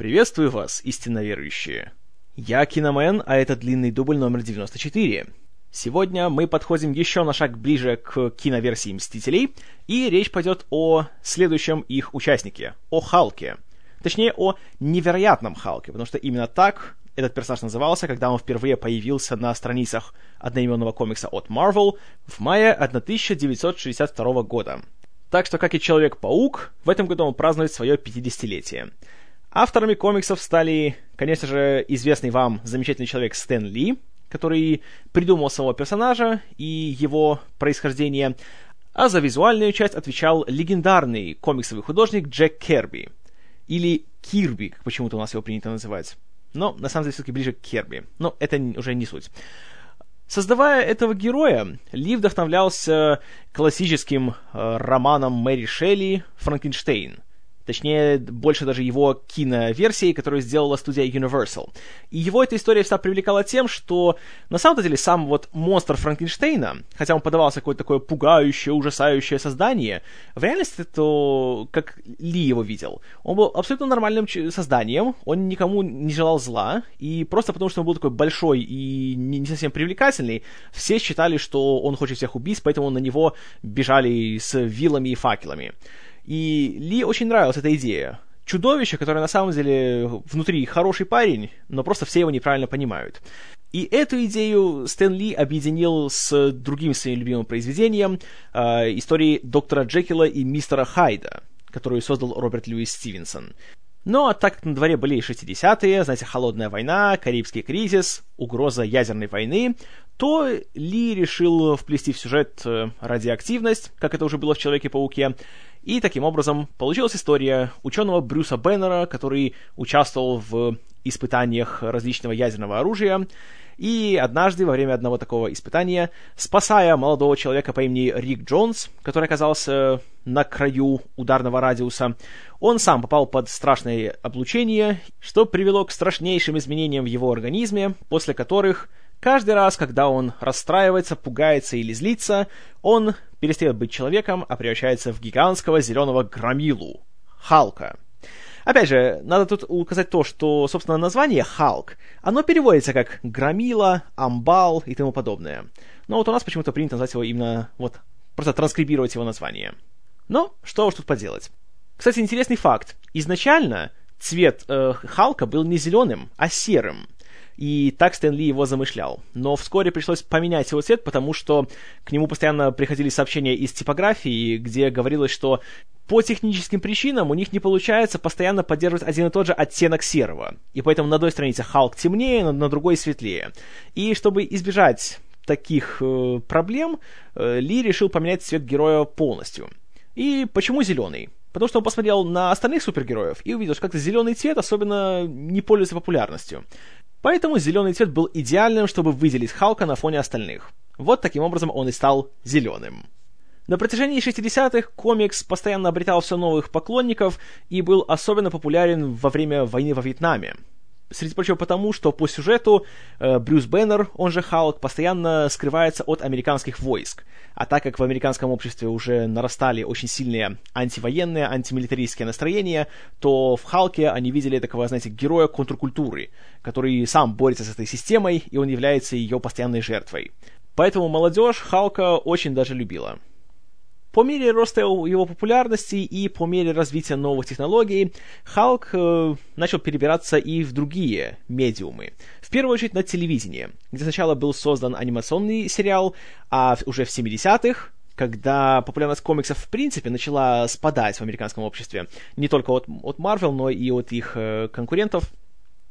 Приветствую вас, истинно верующие. Я Киномен, а это длинный дубль номер 94. Сегодня мы подходим еще на шаг ближе к киноверсии «Мстителей», и речь пойдет о следующем их участнике, о Халке. Точнее, о невероятном Халке, потому что именно так этот персонаж назывался, когда он впервые появился на страницах одноименного комикса от Marvel в мае 1962 года. Так что, как и Человек-паук, в этом году он празднует свое 50-летие. Авторами комиксов стали, конечно же, известный вам замечательный человек Стэн Ли, который придумал самого персонажа и его происхождение, а за визуальную часть отвечал легендарный комиксовый художник Джек Керби. Или Кирби, как почему-то у нас его принято называть. Но, на самом деле, все-таки ближе к Керби. Но это уже не суть. Создавая этого героя, Ли вдохновлялся классическим э, романом Мэри Шелли «Франкенштейн», Точнее, больше даже его киноверсии, которую сделала студия Universal. И его эта история всегда привлекала тем, что на самом деле сам вот монстр Франкенштейна, хотя он подавался какое-то такое пугающее, ужасающее создание, в реальности то, как Ли его видел, он был абсолютно нормальным созданием, он никому не желал зла, и просто потому, что он был такой большой и не совсем привлекательный, все считали, что он хочет всех убить, поэтому на него бежали с вилами и факелами. И Ли очень нравилась эта идея. Чудовище, которое на самом деле внутри хороший парень, но просто все его неправильно понимают. И эту идею Стэн Ли объединил с другим своим любимым произведением, э, историей доктора Джекила и мистера Хайда, которую создал Роберт Льюис Стивенсон. Ну а так как на дворе были 60-е, знаете, холодная война, Карибский кризис, угроза ядерной войны, то Ли решил вплести в сюжет э, радиоактивность, как это уже было в Человеке-пауке, и таким образом получилась история ученого Брюса Беннера, который участвовал в испытаниях различного ядерного оружия, и однажды во время одного такого испытания, спасая молодого человека по имени Рик Джонс, который оказался на краю ударного радиуса, он сам попал под страшное облучение, что привело к страшнейшим изменениям в его организме, после которых Каждый раз, когда он расстраивается, пугается или злится, он перестает быть человеком, а превращается в гигантского зеленого громилу — Халка. Опять же, надо тут указать то, что, собственно, название Халк, оно переводится как громила, амбал и тому подобное. Но вот у нас почему-то принято назвать его именно, вот, просто транскрибировать его название. Но что уж тут поделать. Кстати, интересный факт. Изначально цвет э, Халка был не зеленым, а серым и так Стэн Ли его замышлял. Но вскоре пришлось поменять его цвет, потому что к нему постоянно приходили сообщения из типографии, где говорилось, что по техническим причинам у них не получается постоянно поддерживать один и тот же оттенок серого. И поэтому на одной странице Халк темнее, на, другой светлее. И чтобы избежать таких э, проблем, э, Ли решил поменять цвет героя полностью. И почему зеленый? Потому что он посмотрел на остальных супергероев и увидел, что как-то зеленый цвет особенно не пользуется популярностью. Поэтому зеленый цвет был идеальным, чтобы выделить Халка на фоне остальных. Вот таким образом он и стал зеленым. На протяжении 60-х комикс постоянно обретал все новых поклонников и был особенно популярен во время войны во Вьетнаме. Среди прочего потому, что по сюжету э, Брюс Беннер, он же Халк, постоянно скрывается от американских войск. А так как в американском обществе уже нарастали очень сильные антивоенные, антимилитаристские настроения, то в Халке они видели такого, знаете, героя контркультуры, который сам борется с этой системой, и он является ее постоянной жертвой. Поэтому молодежь Халка очень даже любила. По мере роста его популярности и по мере развития новых технологий, Халк э, начал перебираться и в другие медиумы. В первую очередь на телевидение, где сначала был создан анимационный сериал, а уже в 70-х когда популярность комиксов в принципе начала спадать в американском обществе, не только от, от Marvel, но и от их э, конкурентов,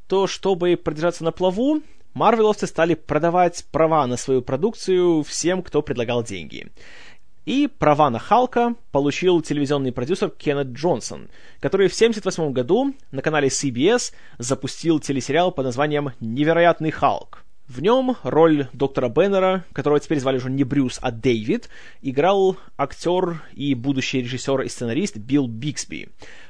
то чтобы продержаться на плаву, марвеловцы стали продавать права на свою продукцию всем, кто предлагал деньги. И права на Халка получил телевизионный продюсер Кеннет Джонсон, который в 1978 году на канале CBS запустил телесериал под названием «Невероятный Халк». В нем роль доктора Беннера, которого теперь звали уже не Брюс, а Дэвид, играл актер и будущий режиссер и сценарист Билл Биксби,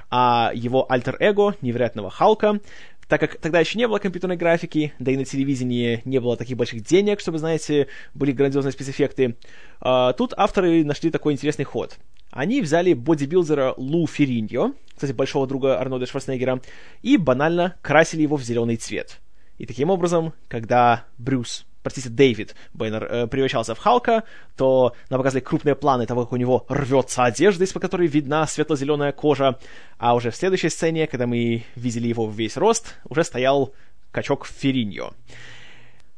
а его альтер-эго, невероятного Халка, так как тогда еще не было компьютерной графики, да и на телевидении не было таких больших денег, чтобы, знаете, были грандиозные спецэффекты, а, тут авторы нашли такой интересный ход. они взяли бодибилдера Лу Фериньо, кстати, большого друга Арнольда Шварценеггера, и банально красили его в зеленый цвет. И таким образом, когда Брюс простите, Дэвид Бэннер э, превращался в Халка, то нам показали крупные планы того, как у него рвется одежда, из-под которой видна светло-зеленая кожа, а уже в следующей сцене, когда мы видели его в весь рост, уже стоял качок Фериньо.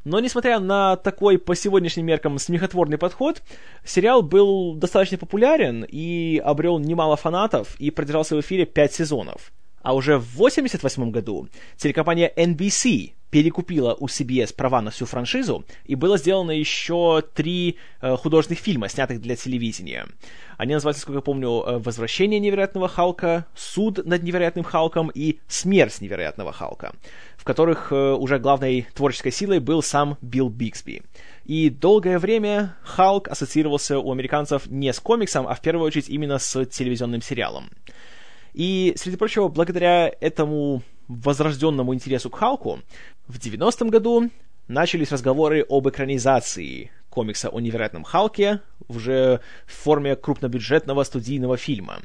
Но, несмотря на такой по сегодняшним меркам смехотворный подход, сериал был достаточно популярен и обрел немало фанатов и продержался в эфире пять сезонов. А уже в 1988 году телекомпания NBC перекупила у CBS права на всю франшизу, и было сделано еще три э, художественных фильма, снятых для телевидения. Они называются, сколько я помню, э, «Возвращение невероятного Халка», «Суд над невероятным Халком» и «Смерть невероятного Халка», в которых э, уже главной творческой силой был сам Билл Биксби. И долгое время Халк ассоциировался у американцев не с комиксом, а в первую очередь именно с телевизионным сериалом. И, среди прочего, благодаря этому возрожденному интересу к Халку, в 90-м году начались разговоры об экранизации комикса о невероятном Халке уже в форме крупнобюджетного студийного фильма.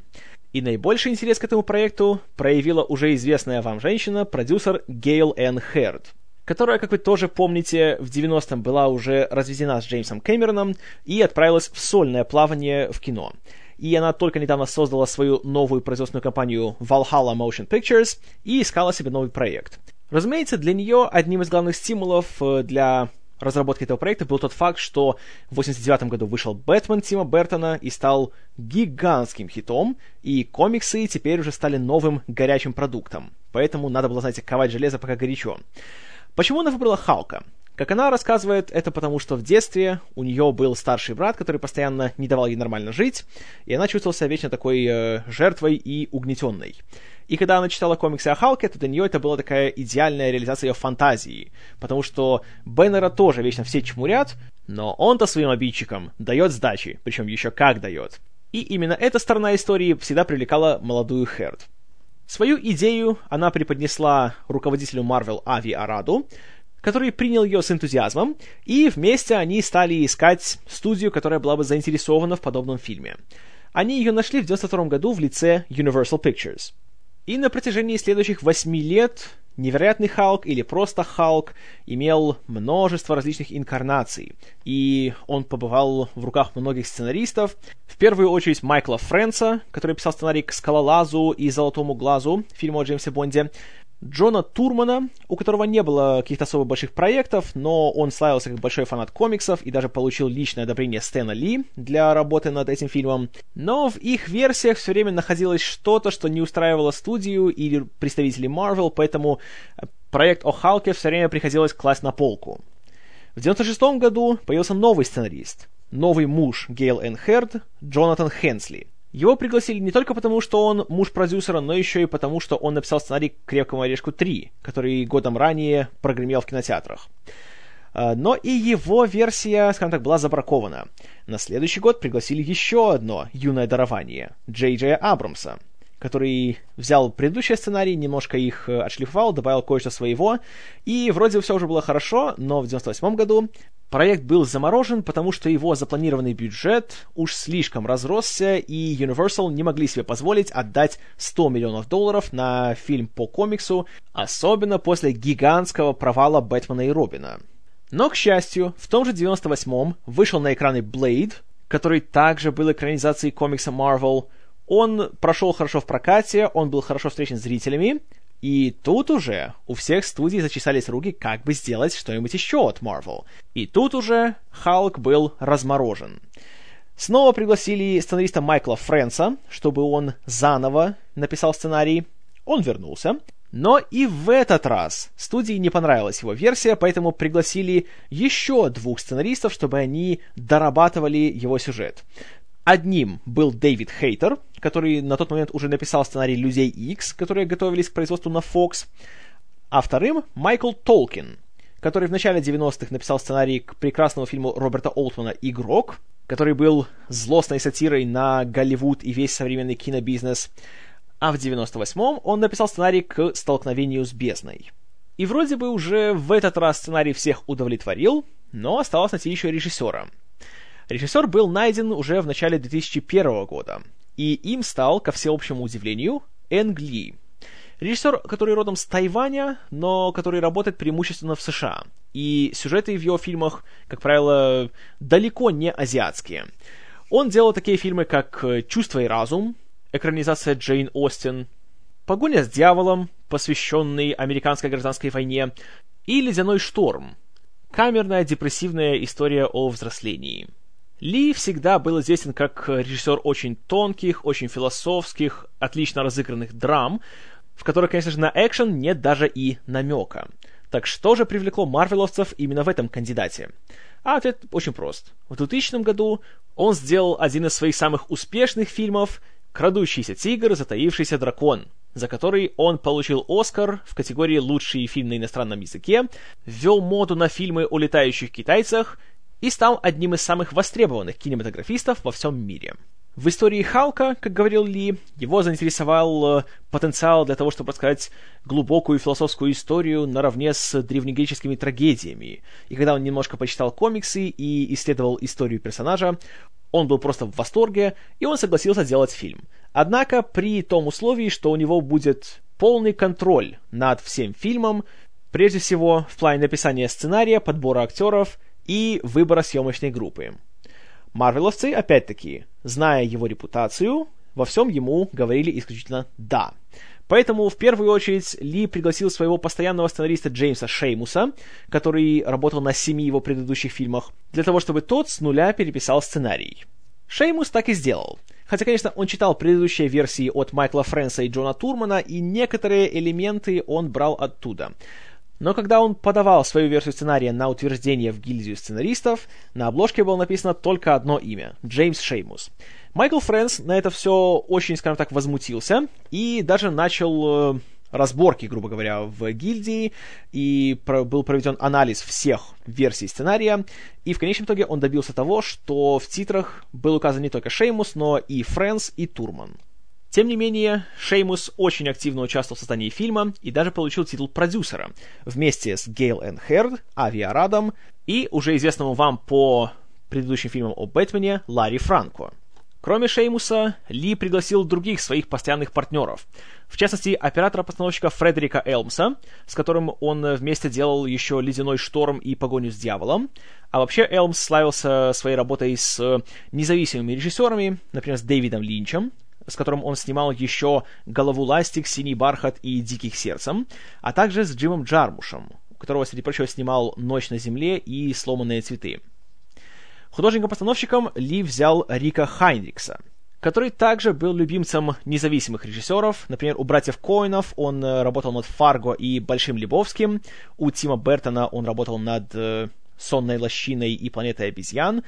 И наибольший интерес к этому проекту проявила уже известная вам женщина, продюсер Гейл Энн Херд, которая, как вы тоже помните, в 90-м была уже разведена с Джеймсом Кэмероном и отправилась в сольное плавание в кино и она только недавно создала свою новую производственную компанию Valhalla Motion Pictures и искала себе новый проект. Разумеется, для нее одним из главных стимулов э, для разработки этого проекта был тот факт, что в 89 году вышел Бэтмен Тима Бертона и стал гигантским хитом, и комиксы теперь уже стали новым горячим продуктом. Поэтому надо было, знаете, ковать железо пока горячо. Почему она выбрала Халка? Как она рассказывает, это потому, что в детстве у нее был старший брат, который постоянно не давал ей нормально жить, и она чувствовала себя вечно такой э, жертвой и угнетенной. И когда она читала комиксы о Халке, то для нее это была такая идеальная реализация ее фантазии, потому что Беннера тоже вечно все чмурят, но он-то своим обидчикам дает сдачи, причем еще как дает. И именно эта сторона истории всегда привлекала молодую Херд. Свою идею она преподнесла руководителю Marvel Ави Араду, который принял ее с энтузиазмом, и вместе они стали искать студию, которая была бы заинтересована в подобном фильме. Они ее нашли в 1992 году в лице Universal Pictures. И на протяжении следующих восьми лет Невероятный Халк или просто Халк имел множество различных инкарнаций, и он побывал в руках многих сценаристов, в первую очередь Майкла Фрэнса, который писал сценарий к «Скалолазу» и «Золотому глазу» фильма о Джеймсе Бонде, Джона Турмана, у которого не было каких-то особо больших проектов, но он славился как большой фанат комиксов и даже получил личное одобрение Стэна Ли для работы над этим фильмом. Но в их версиях все время находилось что-то, что не устраивало студию или представителей Marvel, поэтому э, проект о Халке все время приходилось класть на полку. В 96 году появился новый сценарист, новый муж Гейл Энн Херд, Джонатан Хенсли – его пригласили не только потому, что он муж продюсера, но еще и потому, что он написал сценарий к «Крепкому орешку 3», который годом ранее прогремел в кинотеатрах. А, но и его версия, скажем так, была забракована. На следующий год пригласили еще одно юное дарование — Джей Джея Абрамса, который взял предыдущий сценарий, немножко их э, отшлифовал, добавил кое-что своего, и вроде все уже было хорошо, но в 98 году проект был заморожен, потому что его запланированный бюджет уж слишком разросся, и Universal не могли себе позволить отдать 100 миллионов долларов на фильм по комиксу, особенно после гигантского провала Бэтмена и Робина. Но, к счастью, в том же 98-м вышел на экраны Blade, который также был экранизацией комикса Marvel, он прошел хорошо в прокате, он был хорошо встречен зрителями, и тут уже у всех студий зачесались руки, как бы сделать что-нибудь еще от Marvel. И тут уже Халк был разморожен. Снова пригласили сценариста Майкла Фрэнса, чтобы он заново написал сценарий. Он вернулся. Но и в этот раз студии не понравилась его версия, поэтому пригласили еще двух сценаристов, чтобы они дорабатывали его сюжет. Одним был Дэвид Хейтер, который на тот момент уже написал сценарий «Людей X», которые готовились к производству на Fox, а вторым — Майкл Толкин, который в начале 90-х написал сценарий к прекрасному фильму Роберта Олтмана «Игрок», который был злостной сатирой на Голливуд и весь современный кинобизнес, а в 98-м он написал сценарий к «Столкновению с бездной». И вроде бы уже в этот раз сценарий всех удовлетворил, но осталось найти еще режиссера — Режиссер был найден уже в начале 2001 года. и им стал, ко всеобщему удивлению, Энг Ли. Режиссер, который родом с Тайваня, но который работает преимущественно в США. И сюжеты в его фильмах, как правило, далеко не азиатские. Он делал такие фильмы, как «Чувство и разум», экранизация Джейн Остин, «Погоня с дьяволом», посвященный американской гражданской войне, и «Ледяной шторм», камерная депрессивная история о взрослении. Ли всегда был известен как режиссер очень тонких, очень философских, отлично разыгранных драм, в которых, конечно же, на экшен нет даже и намека. Так что же привлекло марвеловцев именно в этом кандидате? А ответ очень прост. В 2000 году он сделал один из своих самых успешных фильмов «Крадущийся тигр, затаившийся дракон», за который он получил Оскар в категории «Лучший фильм на иностранном языке», ввел моду на фильмы о летающих китайцах и стал одним из самых востребованных кинематографистов во всем мире. В истории Халка, как говорил Ли, его заинтересовал э, потенциал для того, чтобы рассказать глубокую философскую историю наравне с древнегреческими трагедиями. И когда он немножко почитал комиксы и исследовал историю персонажа, он был просто в восторге, и он согласился делать фильм. Однако при том условии, что у него будет полный контроль над всем фильмом, прежде всего в плане написания сценария, подбора актеров и выбора съемочной группы. Марвеловцы, опять-таки, зная его репутацию, во всем ему говорили исключительно «да». Поэтому в первую очередь Ли пригласил своего постоянного сценариста Джеймса Шеймуса, который работал на семи его предыдущих фильмах, для того, чтобы тот с нуля переписал сценарий. Шеймус так и сделал. Хотя, конечно, он читал предыдущие версии от Майкла Фрэнса и Джона Турмана, и некоторые элементы он брал оттуда. Но когда он подавал свою версию сценария на утверждение в гильдию сценаристов, на обложке было написано только одно имя — Джеймс Шеймус. Майкл Фрэнс на это все очень, скажем так, возмутился и даже начал э, разборки, грубо говоря, в гильдии, и про, был проведен анализ всех версий сценария, и в конечном итоге он добился того, что в титрах был указан не только Шеймус, но и Франс, и Турман. Тем не менее, Шеймус очень активно участвовал в создании фильма и даже получил титул продюсера вместе с Гейл Энн Херд, Ави Арадом и уже известному вам по предыдущим фильмам о Бэтмене Ларри Франко. Кроме Шеймуса, Ли пригласил других своих постоянных партнеров. В частности, оператора-постановщика Фредерика Элмса, с которым он вместе делал еще «Ледяной шторм» и «Погоню с дьяволом». А вообще Элмс славился своей работой с независимыми режиссерами, например, с Дэвидом Линчем, с которым он снимал еще «Голову ластик», «Синий бархат» и «Диких сердцем», а также с Джимом Джармушем, у которого, среди прочего, снимал «Ночь на земле» и «Сломанные цветы». Художником-постановщиком Ли взял Рика Хайнрикса, который также был любимцем независимых режиссеров. Например, у братьев Коинов он э, работал над «Фарго» и «Большим Лебовским», у Тима Бертона он работал над э, «Сонной лощиной» и «Планетой обезьян»,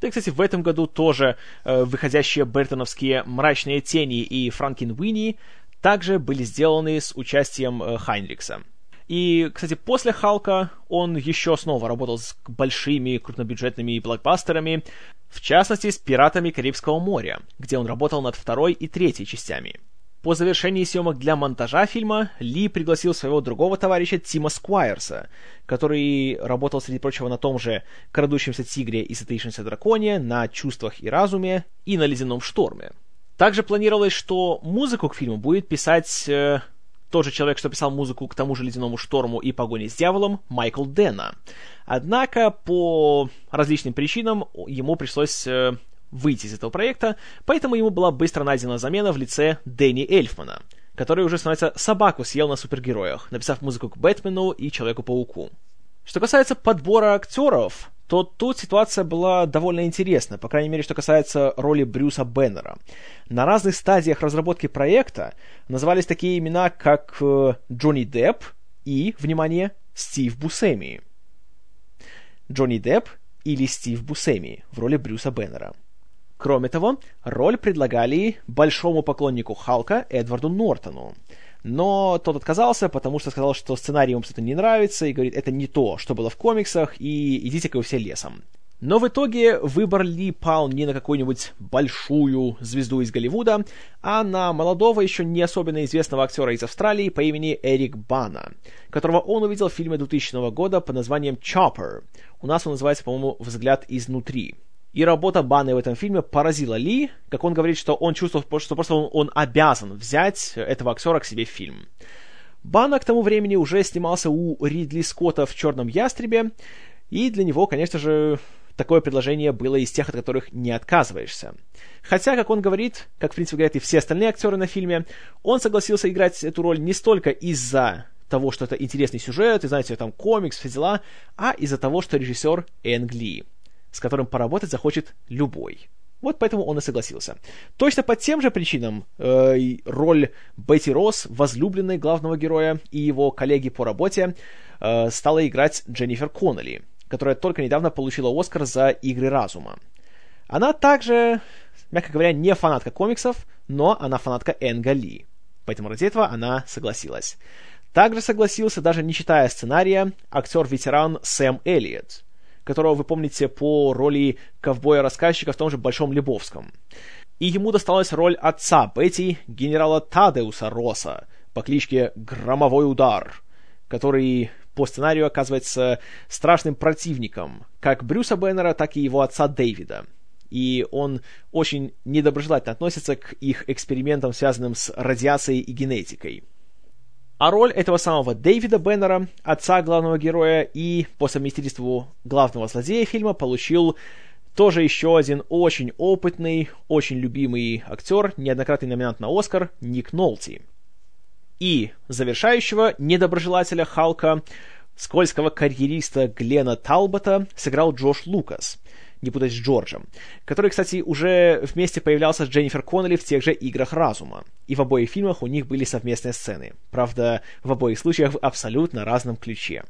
да кстати, в этом году тоже э, выходящие бертоновские «Мрачные тени» и «Франкин Уинни» также были сделаны с участием э, Хайнрикса. И, кстати, после Халка он еще снова работал с большими крупнобюджетными блокбастерами, в частности, с «Пиратами Карибского моря», где он работал над второй и третьей частями. По завершении съемок для монтажа фильма Ли пригласил своего другого товарища Тима Сквайрса, который работал, среди прочего, на том же «Крадущемся тигре» и «Сатаившемся драконе», на «Чувствах и разуме» и на «Ледяном шторме». Также планировалось, что музыку к фильму будет писать э, тот же человек, что писал музыку к тому же «Ледяному шторму» и «Погоне с дьяволом» Майкл Дэна. Однако по различным причинам ему пришлось э, выйти из этого проекта, поэтому ему была быстро найдена замена в лице Дэнни Эльфмана, который уже становится собаку съел на супергероях, написав музыку к Бэтмену и Человеку-пауку. Что касается подбора актеров, то тут ситуация была довольно интересна, по крайней мере, что касается роли Брюса Беннера. На разных стадиях разработки проекта назывались такие имена, как э, Джонни Депп и, внимание, Стив Бусеми. Джонни Депп или Стив Бусеми в роли Брюса Беннера – Кроме того, роль предлагали большому поклоннику Халка Эдварду Нортону. Но тот отказался, потому что сказал, что сценарий ему что-то не нравится, и говорит, это не то, что было в комиксах, и идите-ка вы все лесом. Но в итоге выбор Ли пал не на какую-нибудь большую звезду из Голливуда, а на молодого, еще не особенно известного актера из Австралии по имени Эрик Бана, которого он увидел в фильме 2000 года под названием «Chopper». У нас он называется, по-моему, «Взгляд изнутри». И работа Баны в этом фильме поразила Ли, как он говорит, что он чувствовал, что просто он, он обязан взять этого актера к себе в фильм. Бана к тому времени уже снимался у Ридли Скотта в «Черном ястребе», и для него, конечно же, такое предложение было из тех, от которых не отказываешься. Хотя, как он говорит, как, в принципе, говорят и все остальные актеры на фильме, он согласился играть эту роль не столько из-за того, что это интересный сюжет, и, знаете, там комикс, все дела, а из-за того, что режиссер Энг Ли, с которым поработать захочет любой. Вот поэтому он и согласился. Точно по тем же причинам э, роль Бетти Росс, возлюбленной главного героя и его коллеги по работе, э, стала играть Дженнифер Коннелли, которая только недавно получила Оскар за «Игры разума». Она также, мягко говоря, не фанатка комиксов, но она фанатка Энга Ли. Поэтому ради этого она согласилась. Также согласился, даже не читая сценария, актер-ветеран Сэм Эллиотт, которого вы помните по роли ковбоя-рассказчика в том же Большом Лебовском. И ему досталась роль отца Бетти, генерала Тадеуса Росса, по кличке Громовой Удар, который по сценарию оказывается страшным противником как Брюса Беннера, так и его отца Дэвида. И он очень недоброжелательно относится к их экспериментам, связанным с радиацией и генетикой. А роль этого самого Дэвида Беннера, отца главного героя и по совместительству главного злодея фильма, получил тоже еще один очень опытный, очень любимый актер, неоднократный номинант на Оскар, Ник Нолти. И завершающего недоброжелателя Халка, скользкого карьериста Глена Талбота, сыграл Джош Лукас – не путать с Джорджем, который, кстати, уже вместе появлялся с Дженнифер Коннелли в тех же «Играх разума». И в обоих фильмах у них были совместные сцены. Правда, в обоих случаях в абсолютно разном ключе.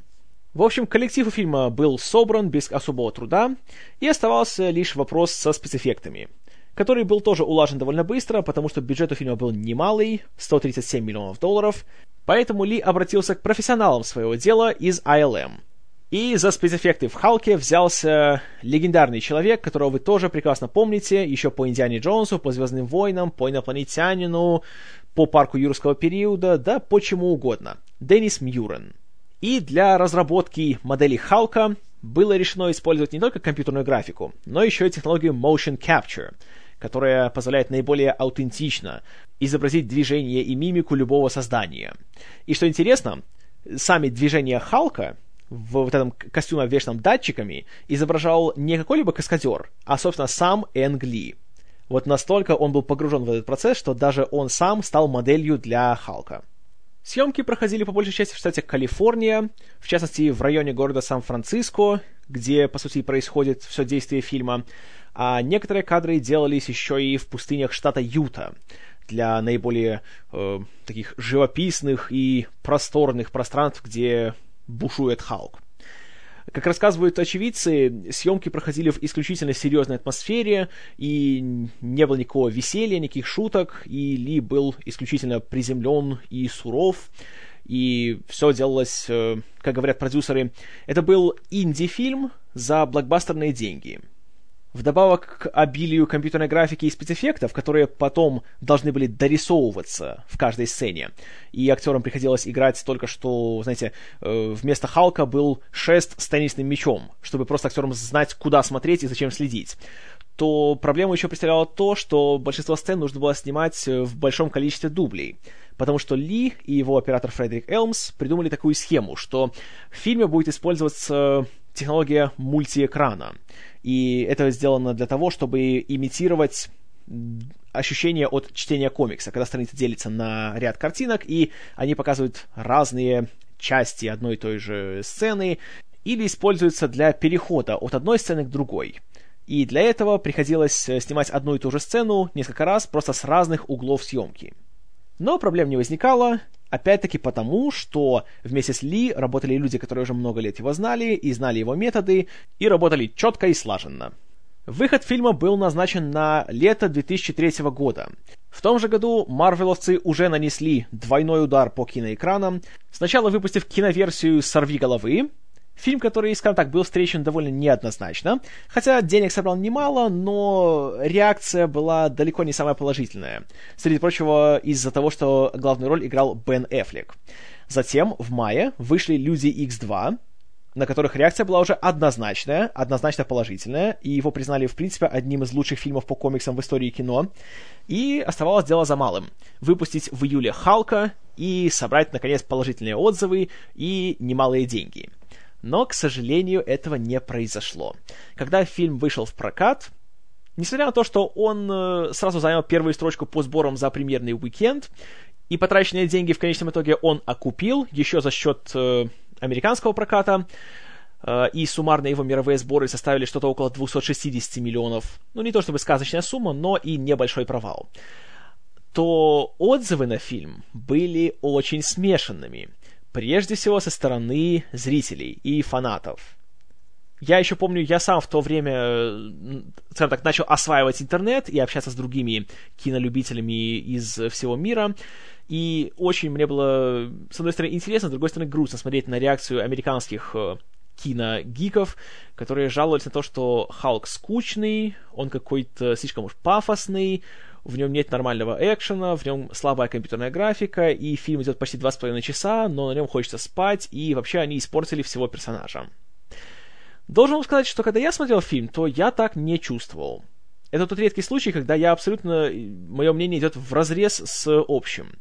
В общем, коллектив у фильма был собран без особого труда, и оставался лишь вопрос со спецэффектами, который был тоже улажен довольно быстро, потому что бюджет у фильма был немалый, 137 миллионов долларов, поэтому Ли обратился к профессионалам своего дела из ILM – и за спецэффекты в Халке взялся легендарный человек, которого вы тоже прекрасно помните, еще по Индиане Джонсу, по Звездным войнам, по Инопланетянину, по Парку Юрского периода, да почему угодно. Деннис Мьюрен. И для разработки модели Халка было решено использовать не только компьютерную графику, но еще и технологию Motion Capture, которая позволяет наиболее аутентично изобразить движение и мимику любого создания. И что интересно, сами движения Халка в вот этом костюме, обвешанном датчиками, изображал не какой-либо каскадер, а, собственно, сам Энг Ли. Вот настолько он был погружен в этот процесс, что даже он сам стал моделью для Халка. Съемки проходили по большей части в штате Калифорния, в частности в районе города Сан-Франциско, где, по сути, происходит все действие фильма, а некоторые кадры делались еще и в пустынях штата Юта, для наиболее э, таких живописных и просторных пространств, где бушует Халк. Как рассказывают очевидцы, съемки проходили в исключительно серьезной атмосфере, и не было никакого веселья, никаких шуток, и Ли был исключительно приземлен и суров, и все делалось, э, как говорят продюсеры, это был инди-фильм за блокбастерные деньги – Вдобавок к обилию компьютерной графики и спецэффектов, которые потом должны были дорисовываться в каждой сцене, и актерам приходилось играть только что, знаете, э, вместо Халка был шест с теннисным мячом, чтобы просто актерам знать, куда смотреть и зачем следить то проблему еще представляло то, что большинство сцен нужно было снимать в большом количестве дублей. Потому что Ли и его оператор Фредерик Элмс придумали такую схему, что в фильме будет использоваться технология мультиэкрана. И это сделано для того, чтобы имитировать ощущение от чтения комикса, когда страница делится на ряд картинок, и они показывают разные части одной и той же сцены, или используются для перехода от одной сцены к другой. И для этого приходилось э, снимать одну и ту же сцену несколько раз, просто с разных углов съемки. Но проблем не возникало, опять-таки потому, что вместе с Ли работали люди, которые уже много лет его знали и знали его методы, и работали четко и слаженно. Выход фильма был назначен на лето 2003 года. В том же году марвеловцы уже нанесли двойной удар по киноэкранам, сначала выпустив киноверсию «Сорви головы», Фильм, который, скажем так, был встречен довольно неоднозначно, хотя денег собрал немало, но реакция была далеко не самая положительная. Среди прочего, из-за того, что главную роль играл Бен Эффлек. Затем, в мае, вышли «Люди X2», на которых реакция была уже однозначная, однозначно положительная, и его признали, в принципе, одним из лучших фильмов по комиксам в истории кино. И оставалось дело за малым — выпустить в июле «Халка» и собрать, наконец, положительные отзывы и немалые деньги. Но, к сожалению, этого не произошло. Когда фильм вышел в прокат, несмотря на то, что он э, сразу занял первую строчку по сборам за премьерный уикенд, и потраченные деньги в конечном итоге он окупил еще за счет э, американского проката, э, и суммарные его мировые сборы составили что-то около 260 миллионов. Ну, не то чтобы сказочная сумма, но и небольшой провал. То отзывы на фильм были очень смешанными. Прежде всего со стороны зрителей и фанатов. Я еще помню, я сам в то время, э, скажем так, начал осваивать интернет и общаться с другими кинолюбителями из всего мира. И очень мне было, с одной стороны, интересно, с другой стороны, грустно смотреть на реакцию американских э, киногиков, которые жаловались на то, что Халк скучный, он какой-то слишком уж пафосный, в нем нет нормального экшена, в нем слабая компьютерная графика, и фильм идет почти два с половиной часа, но на нем хочется спать, и вообще они испортили всего персонажа. Должен вам сказать, что когда я смотрел фильм, то я так не чувствовал. Это тот редкий случай, когда я абсолютно, мое мнение идет в разрез с общим.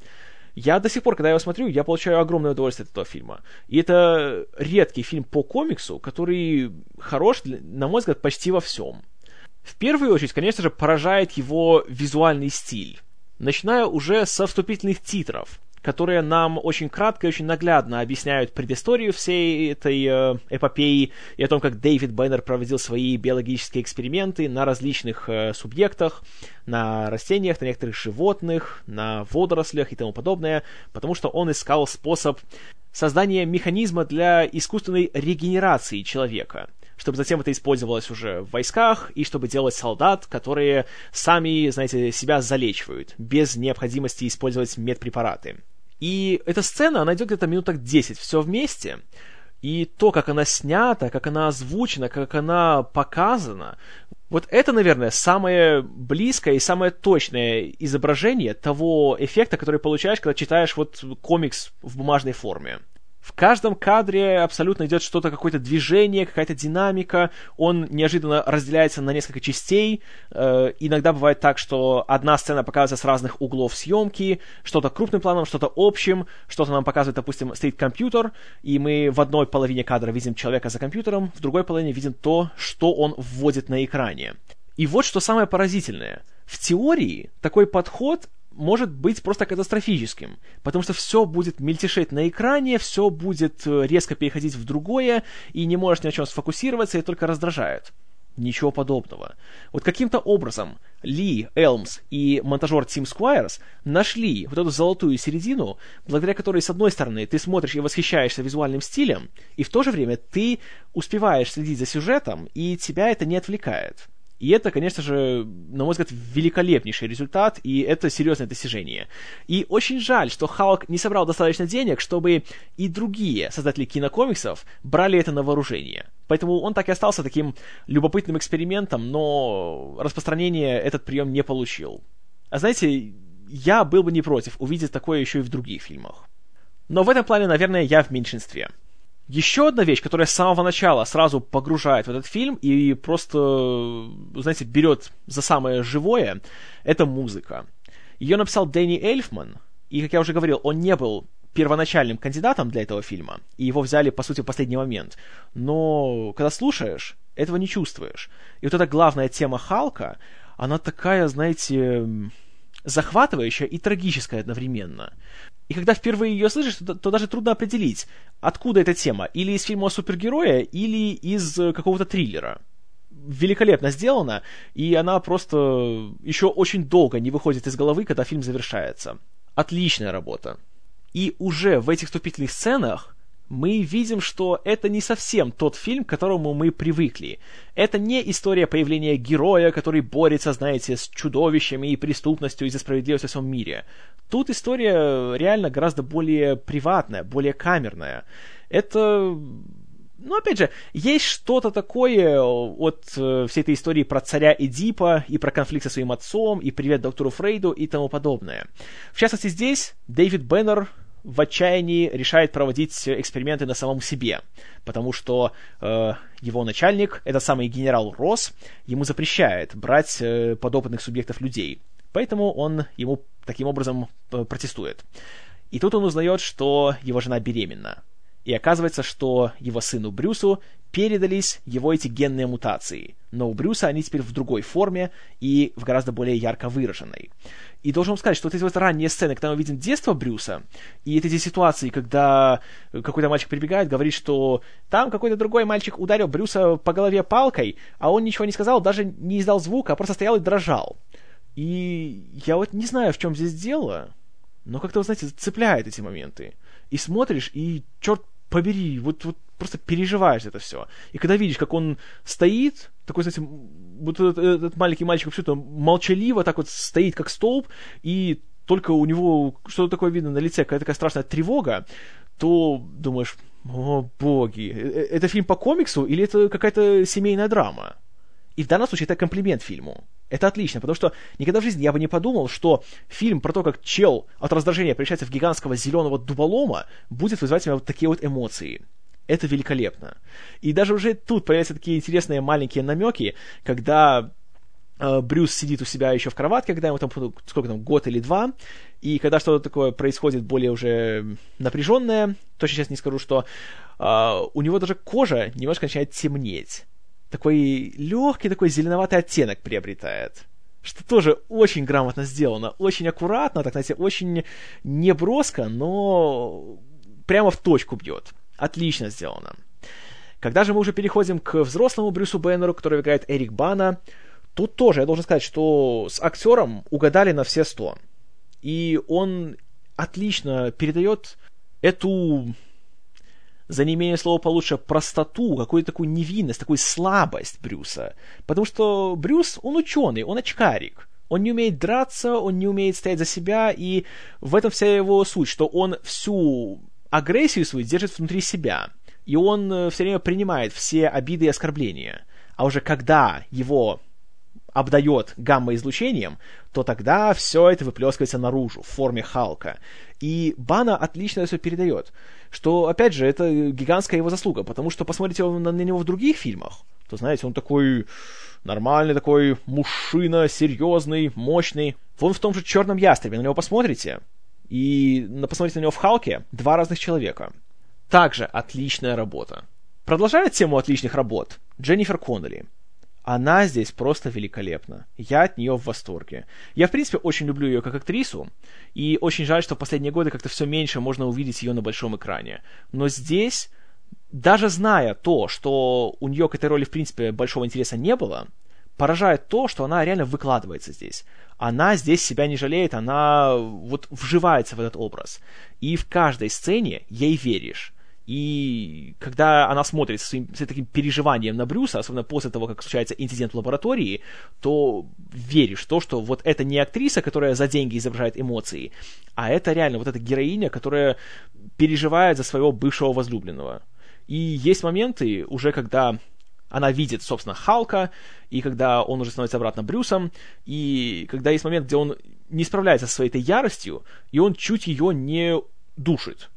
Я до сих пор, когда я его смотрю, я получаю огромное удовольствие от этого фильма. И это редкий фильм по комиксу, который хорош, на мой взгляд, почти во всем. В первую очередь, конечно же, поражает его визуальный стиль. Начиная уже со вступительных титров которые нам очень кратко и очень наглядно объясняют предысторию всей этой э, эпопеи и о том, как Дэвид Беннер проводил свои биологические эксперименты на различных э, субъектах, на растениях, на некоторых животных, на водорослях и тому подобное, потому что он искал способ создания механизма для искусственной регенерации человека — чтобы затем это использовалось уже в войсках, и чтобы делать солдат, которые сами, знаете, себя залечивают, без необходимости использовать медпрепараты. И эта сцена, она идет где-то минуток 10, все вместе. И то, как она снята, как она озвучена, как она показана, вот это, наверное, самое близкое и самое точное изображение того эффекта, который получаешь, когда читаешь вот комикс в бумажной форме. В каждом кадре абсолютно идет что-то, какое-то движение, какая-то динамика. Он неожиданно разделяется на несколько частей. Э, иногда бывает так, что одна сцена показывается с разных углов съемки, что-то крупным планом, что-то общим, что-то нам показывает, допустим, стоит компьютер, и мы в одной половине кадра видим человека за компьютером, в другой половине видим то, что он вводит на экране. И вот что самое поразительное. В теории такой подход может быть просто катастрофическим, потому что все будет мельтешить на экране, все будет э, резко переходить в другое, и не можешь ни на чем сфокусироваться, и только раздражает. Ничего подобного. Вот каким-то образом Ли, Элмс и монтажер Тим Сквайрс нашли вот эту золотую середину, благодаря которой, с одной стороны, ты смотришь и восхищаешься визуальным стилем, и в то же время ты успеваешь следить за сюжетом, и тебя это не отвлекает. И это, конечно же, на мой взгляд, великолепнейший результат, и это серьезное достижение. И очень жаль, что Халк не собрал достаточно денег, чтобы и другие создатели кинокомиксов брали это на вооружение. Поэтому он так и остался таким любопытным экспериментом, но распространение этот прием не получил. А знаете, я был бы не против увидеть такое еще и в других фильмах. Но в этом плане, наверное, я в меньшинстве. Еще одна вещь, которая с самого начала сразу погружает в этот фильм и просто, знаете, берет за самое живое, это музыка. Ее написал Дэнни Эльфман, и, как я уже говорил, он не был первоначальным кандидатом для этого фильма, и его взяли, по сути, в последний момент. Но когда слушаешь, этого не чувствуешь. И вот эта главная тема Халка, она такая, знаете, захватывающая и трагическая одновременно. И когда впервые ее слышишь, то, то даже трудно определить, откуда эта тема. Или из фильма о супергерое, или из э, какого-то триллера. Великолепно сделано, и она просто еще очень долго не выходит из головы, когда фильм завершается. Отличная работа. И уже в этих вступительных сценах мы видим, что это не совсем тот фильм, к которому мы привыкли. Это не история появления героя, который борется, знаете, с чудовищами и преступностью и за справедливость во всем мире. Тут история реально гораздо более приватная, более камерная. Это ну, опять же, есть что-то такое от э, всей этой истории про царя Эдипа и про конфликт со своим отцом, и привет доктору Фрейду и тому подобное. В частности, здесь Дэвид Беннер в отчаянии решает проводить эксперименты на самом себе, потому что э, его начальник, это самый генерал Росс, ему запрещает брать э, подопытных субъектов людей. Поэтому он ему таким образом э, протестует. И тут он узнает, что его жена беременна. И оказывается, что его сыну Брюсу передались его эти генные мутации, но у Брюса они теперь в другой форме и в гораздо более ярко выраженной. И должен вам сказать, что вот эти вот ранние сцены, когда мы видим детство Брюса, и эти ситуации, когда какой-то мальчик прибегает, говорит, что там какой-то другой мальчик ударил Брюса по голове палкой, а он ничего не сказал, даже не издал звука, а просто стоял и дрожал. И я вот не знаю, в чем здесь дело, но как-то, вы знаете, цепляет эти моменты. И смотришь, и черт побери, вот, вот просто переживаешь это все. И когда видишь, как он стоит, такой, знаете, вот этот, этот маленький мальчик вообще-то молчаливо так вот стоит, как столб, и только у него что-то такое видно на лице, какая-то такая страшная тревога, то думаешь, о боги, э, э, это фильм по комиксу или это какая-то семейная драма? И в данном случае это комплимент фильму. Это отлично, потому что никогда в жизни я бы не подумал, что фильм про то, как чел от раздражения превращается в гигантского зеленого дуболома, будет вызывать у меня вот такие вот эмоции. Это великолепно. И даже уже тут появляются такие интересные маленькие намеки, когда э, Брюс сидит у себя еще в кроватке, когда ему там, сколько там, год или два, и когда что-то такое происходит более уже напряженное, точно сейчас не скажу, что э, у него даже кожа немножко начинает темнеть. Такой легкий такой зеленоватый оттенок приобретает что тоже очень грамотно сделано, очень аккуратно, так знаете, очень неброско, но прямо в точку бьет. Отлично сделано. Когда же мы уже переходим к взрослому Брюсу Бэннеру, который играет Эрик Бана, тут тоже я должен сказать, что с актером угадали на все сто. И он отлично передает эту, за неимение слова получше, простоту, какую-то такую невинность, такую слабость Брюса. Потому что Брюс, он ученый, он очкарик. Он не умеет драться, он не умеет стоять за себя, и в этом вся его суть, что он всю агрессию свою держит внутри себя, и он э, все время принимает все обиды и оскорбления. А уже когда его обдает гамма-излучением, то тогда все это выплескивается наружу в форме Халка. И Бана отлично все передает. Что, опять же, это гигантская его заслуга, потому что посмотрите на, него в других фильмах, то, знаете, он такой нормальный такой мужчина, серьезный, мощный. Вон в том же «Черном ястребе» на него посмотрите, и посмотрите на него в Халке, два разных человека. Также отличная работа. Продолжает тему отличных работ Дженнифер Коннелли. Она здесь просто великолепна. Я от нее в восторге. Я, в принципе, очень люблю ее как актрису, и очень жаль, что в последние годы как-то все меньше можно увидеть ее на большом экране. Но здесь, даже зная то, что у нее к этой роли, в принципе, большого интереса не было, поражает то, что она реально выкладывается здесь она здесь себя не жалеет, она вот вживается в этот образ. И в каждой сцене ей веришь. И когда она смотрит с, с таким переживанием на Брюса, особенно после того, как случается инцидент в лаборатории, то веришь в то, что вот это не актриса, которая за деньги изображает эмоции, а это реально вот эта героиня, которая переживает за своего бывшего возлюбленного. И есть моменты, уже когда она видит, собственно, Халка, и когда он уже становится обратно Брюсом, и когда есть момент, где он не справляется со своей этой яростью, и он чуть ее не душит.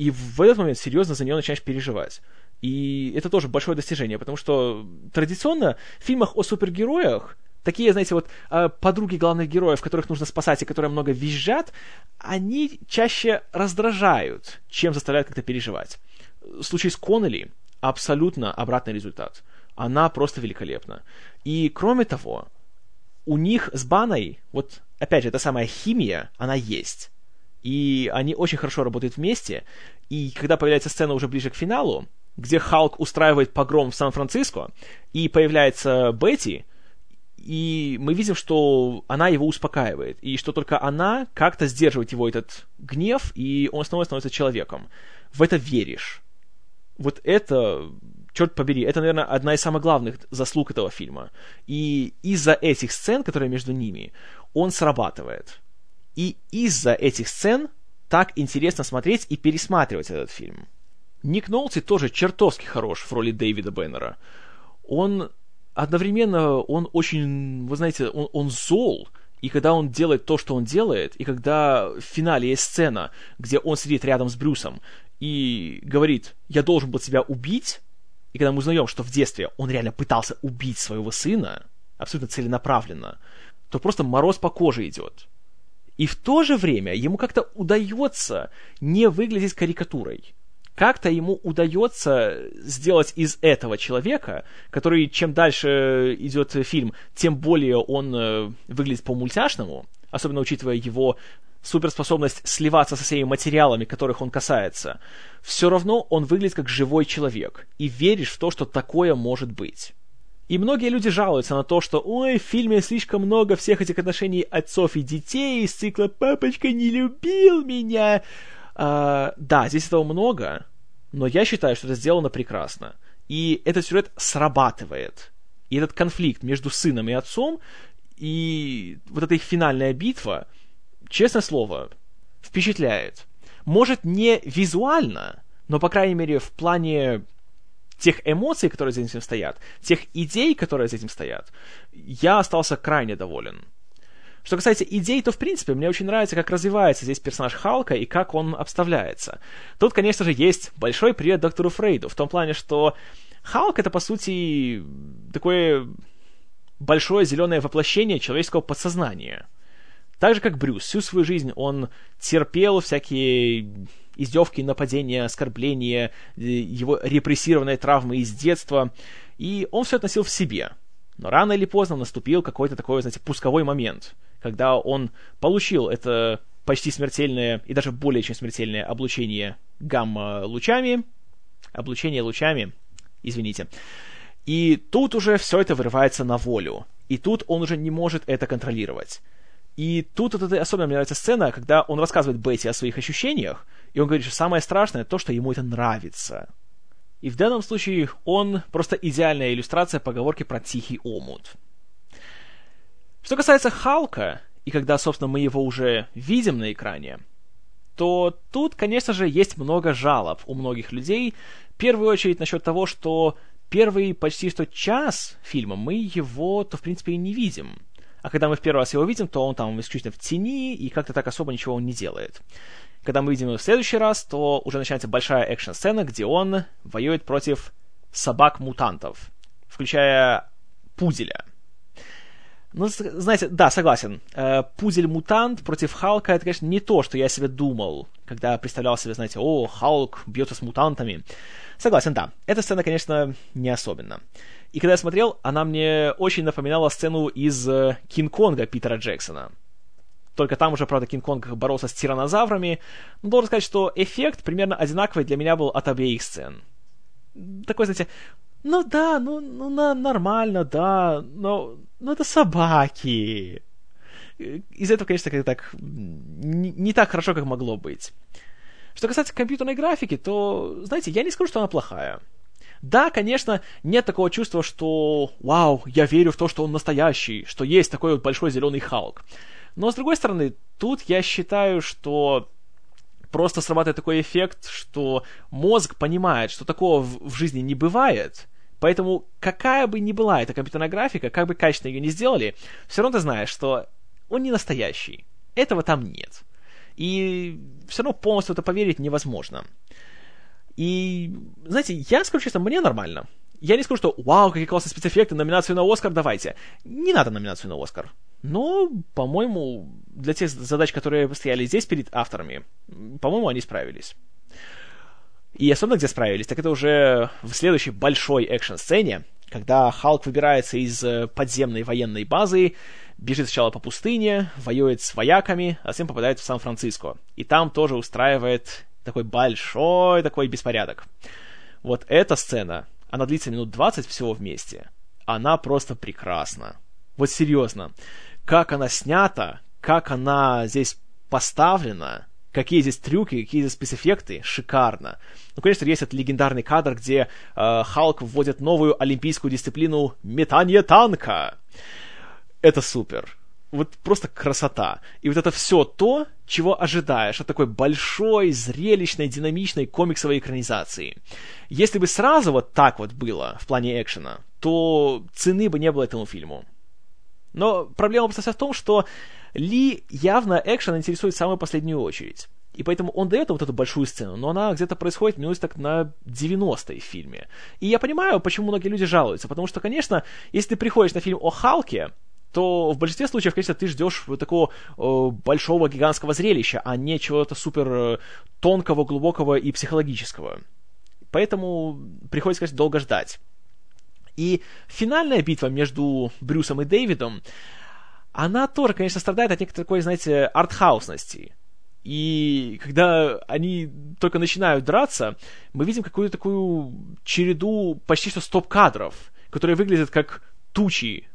И в этот момент серьезно за нее начинаешь переживать. И это тоже большое достижение, потому что традиционно в фильмах о супергероях такие, знаете, вот а, подруги главных героев, которых нужно спасать и которые много визжат, они чаще раздражают, чем заставляют как-то переживать. В случае с Коннелли абсолютно обратный результат. Она просто великолепна. И кроме того, у них с Баной, вот опять же, эта самая химия, она есть. И они очень хорошо работают вместе. И когда появляется сцена уже ближе к финалу, где Халк устраивает погром в Сан-Франциско, и появляется Бетти, и мы видим, что она его успокаивает, и что только она как-то сдерживает его этот гнев, и он снова становится человеком. В это веришь вот это, черт побери, это, наверное, одна из самых главных заслуг этого фильма. И из-за этих сцен, которые между ними, он срабатывает. И из-за этих сцен так интересно смотреть и пересматривать этот фильм. Ник Нолти тоже чертовски хорош в роли Дэвида Беннера. Он одновременно, он очень, вы знаете, он, он зол, И когда он делает то, что он делает, и когда в финале есть сцена, где он сидит рядом с Брюсом и говорит, я должен был тебя убить, и когда мы узнаем, что в детстве он реально пытался убить своего сына, абсолютно целенаправленно, то просто мороз по коже идет. И в то же время ему как-то удается не выглядеть карикатурой. Как-то ему удается сделать из этого человека, который чем дальше идет фильм, тем более он э, выглядит по-мультяшному, особенно учитывая его суперспособность сливаться со всеми материалами, которых он касается, все равно он выглядит как живой человек, и веришь в то, что такое может быть. И многие люди жалуются на то, что «Ой, в фильме слишком много всех этих отношений отцов и детей из цикла «Папочка не любил меня». А, да, здесь этого много, но я считаю, что это сделано прекрасно. И этот сюжет срабатывает. И этот конфликт между сыном и отцом, и вот эта их финальная битва, честное слово, впечатляет. Может, не визуально, но, по крайней мере, в плане тех эмоций, которые за этим стоят, тех идей, которые за этим стоят, я остался крайне доволен. Что касается идей, то, в принципе, мне очень нравится, как развивается здесь персонаж Халка и как он обставляется. Тут, конечно же, есть большой привет доктору Фрейду, в том плане, что Халк — это, по сути, такое большое зеленое воплощение человеческого подсознания. Так же, как Брюс. Всю свою жизнь он терпел всякие издевки, нападения, оскорбления, э, его репрессированные травмы из детства, и он все это носил в себе. Но рано или поздно наступил какой-то такой, знаете, пусковой момент, когда он получил это почти смертельное и даже более чем смертельное облучение гамма-лучами, облучение лучами, извините. И тут уже все это вырывается на волю. И тут он уже не может это контролировать. И тут вот это особенно мне нравится сцена, когда он рассказывает Бетти о своих ощущениях, и он говорит, что самое страшное то, что ему это нравится. И в данном случае он просто идеальная иллюстрация поговорки про тихий омут. Что касается Халка, и когда, собственно, мы его уже видим на экране, то тут, конечно же, есть много жалоб у многих людей. В первую очередь насчет того, что первый почти что час фильма мы его, то в принципе и не видим. А когда мы в первый раз его видим, то он там исключительно в тени и как-то так особо ничего он не делает. Когда мы видим его в следующий раз, то уже начинается большая экшн-сцена, где он воюет против собак-мутантов, включая пуделя. Ну, знаете, да, согласен. Э, Пудель-мутант против Халка — это, конечно, не то, что я себе думал, когда представлял себе, знаете, о, Халк бьется с мутантами. Согласен, да. Эта сцена, конечно, не особенно. И когда я смотрел, она мне очень напоминала сцену из э, Кинг-Конга Питера Джексона. Только там уже, правда, Кинг-Конг боролся с тиранозаврами. Но должен сказать, что эффект примерно одинаковый для меня был от обеих сцен. Такой, знаете, ну да, ну, ну на, нормально, да, но, но это собаки. Из этого, конечно, как так не, не так хорошо, как могло быть. Что касается компьютерной графики, то, знаете, я не скажу, что она плохая. Да, конечно, нет такого чувства, что «Вау, я верю в то, что он настоящий, что есть такой вот большой зеленый Халк». Но, с другой стороны, тут я считаю, что просто срабатывает такой эффект, что мозг понимает, что такого в, в жизни не бывает, поэтому какая бы ни была эта компьютерная графика, как бы качественно ее не сделали, все равно ты знаешь, что он не настоящий. Этого там нет. И все равно полностью это поверить невозможно. И, знаете, я скажу честно, мне нормально. Я не скажу, что «Вау, какие классные спецэффекты, номинацию на Оскар давайте». Не надо номинацию на Оскар. Но, по-моему, для тех задач, которые стояли здесь перед авторами, по-моему, они справились. И особенно где справились, так это уже в следующей большой экшн-сцене, когда Халк выбирается из э, подземной военной базы, бежит сначала по пустыне, воюет с вояками, а затем попадает в Сан-Франциско. И там тоже устраивает такой большой такой беспорядок. Вот эта сцена, она длится минут 20 всего вместе. Она просто прекрасна. Вот серьезно. Как она снята, как она здесь поставлена, какие здесь трюки, какие здесь спецэффекты, шикарно. Ну, конечно, есть этот легендарный кадр, где э, Халк вводит новую олимпийскую дисциплину метание танка. Это супер вот просто красота. И вот это все то, чего ожидаешь от такой большой, зрелищной, динамичной комиксовой экранизации. Если бы сразу вот так вот было в плане экшена, то цены бы не было этому фильму. Но проблема просто в том, что Ли явно экшен интересует в самую последнюю очередь. И поэтому он дает вот эту большую сцену, но она где-то происходит минус так на 90-й в фильме. И я понимаю, почему многие люди жалуются, потому что, конечно, если ты приходишь на фильм о Халке, то в большинстве случаев, конечно, ты ждешь такого э, большого гигантского зрелища, а не чего-то супер э, тонкого, глубокого и психологического. Поэтому приходится, конечно, долго ждать. И финальная битва между Брюсом и Дэвидом, она тоже, конечно, страдает от некоторой такой, знаете, артхаусности. И когда они только начинают драться, мы видим какую-то такую череду почти что стоп-кадров, которые выглядят как тучи,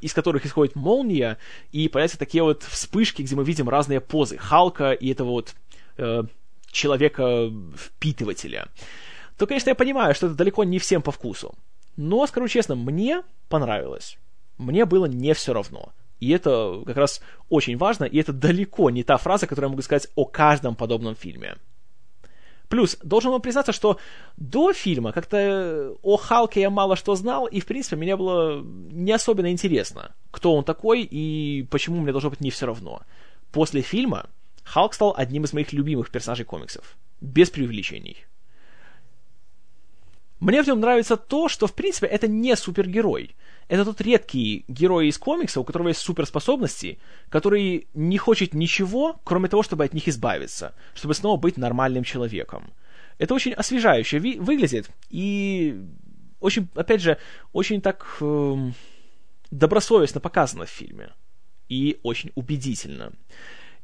из которых исходит молния, и появляются такие вот вспышки, где мы видим разные позы Халка и этого вот э, человека-впитывателя. То, конечно, я понимаю, что это далеко не всем по вкусу. Но, скажу честно, мне понравилось. Мне было не все равно. И это как раз очень важно, и это далеко не та фраза, которую я могу сказать о каждом подобном фильме. Плюс, должен вам признаться, что до фильма как-то о Халке я мало что знал, и, в принципе, мне было не особенно интересно, кто он такой и почему мне должно быть не все равно. После фильма Халк стал одним из моих любимых персонажей комиксов. Без преувеличений. Мне в нем нравится то, что, в принципе, это не супергерой. Это тот редкий герой из комикса, у которого есть суперспособности, который не хочет ничего, кроме того, чтобы от них избавиться, чтобы снова быть нормальным человеком. Это очень освежающе ви- выглядит, и очень, опять же, очень так э, добросовестно показано в фильме. И очень убедительно.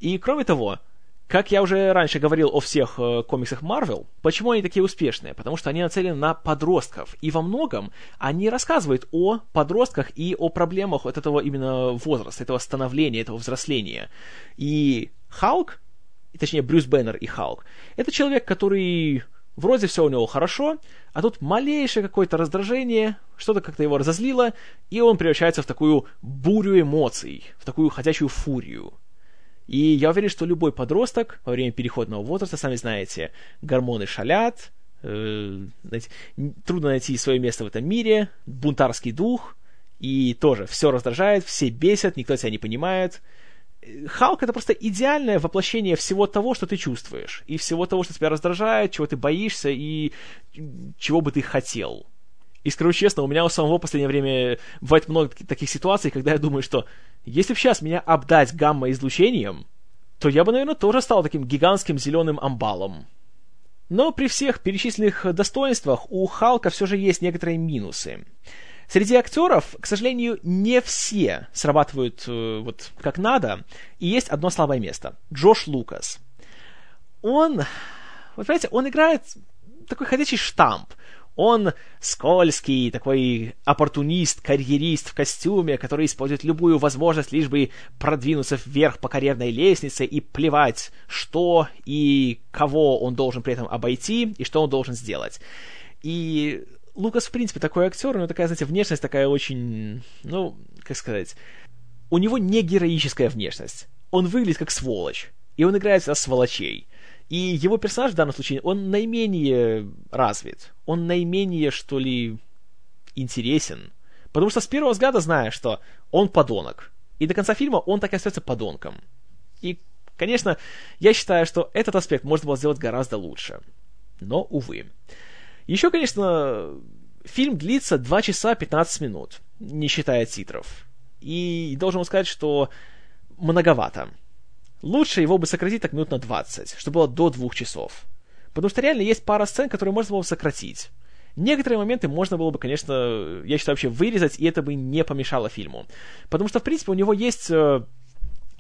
И кроме того, как я уже раньше говорил о всех э, комиксах Marvel, почему они такие успешные? Потому что они нацелены на подростков. И во многом они рассказывают о подростках и о проблемах вот этого именно возраста, этого становления, этого взросления. И Халк, точнее Брюс Беннер и Халк, это человек, который вроде все у него хорошо, а тут малейшее какое-то раздражение, что-то как-то его разозлило, и он превращается в такую бурю эмоций, в такую ходячую фурию. И я уверен, что любой подросток во время переходного возраста, сами знаете, гормоны шалят, э, знаете, трудно найти свое место в этом мире, бунтарский дух, и тоже все раздражает, все бесят, никто тебя не понимает. Халк это просто идеальное воплощение всего того, что ты чувствуешь, и всего того, что тебя раздражает, чего ты боишься и чего бы ты хотел. И скажу честно, у меня у самого в последнее время бывает много таких ситуаций, когда я думаю, что если бы сейчас меня обдать гамма-излучением, то я бы, наверное, тоже стал таким гигантским зеленым амбалом. Но при всех перечисленных достоинствах у Халка все же есть некоторые минусы. Среди актеров, к сожалению, не все срабатывают э, вот как надо, и есть одно слабое место. Джош Лукас. Он, вы понимаете, он играет такой ходячий штамп. Он скользкий, такой оппортунист, карьерист в костюме, который использует любую возможность, лишь бы продвинуться вверх по карьерной лестнице и плевать, что и кого он должен при этом обойти и что он должен сделать. И Лукас, в принципе, такой актер, у него такая, знаете, внешность такая очень, ну, как сказать, у него не героическая внешность. Он выглядит как сволочь, и он играет всегда сволочей. И его персонаж в данном случае, он наименее развит. Он наименее, что ли, интересен. Потому что с первого взгляда знаешь, что он подонок. И до конца фильма он так и остается подонком. И, конечно, я считаю, что этот аспект можно было сделать гораздо лучше. Но, увы. Еще, конечно, фильм длится 2 часа 15 минут, не считая титров. И должен сказать, что многовато. Лучше его бы сократить так минут на 20, чтобы было до двух часов. Потому что реально есть пара сцен, которые можно было бы сократить. Некоторые моменты можно было бы, конечно, я считаю, вообще вырезать, и это бы не помешало фильму. Потому что, в принципе, у него есть э,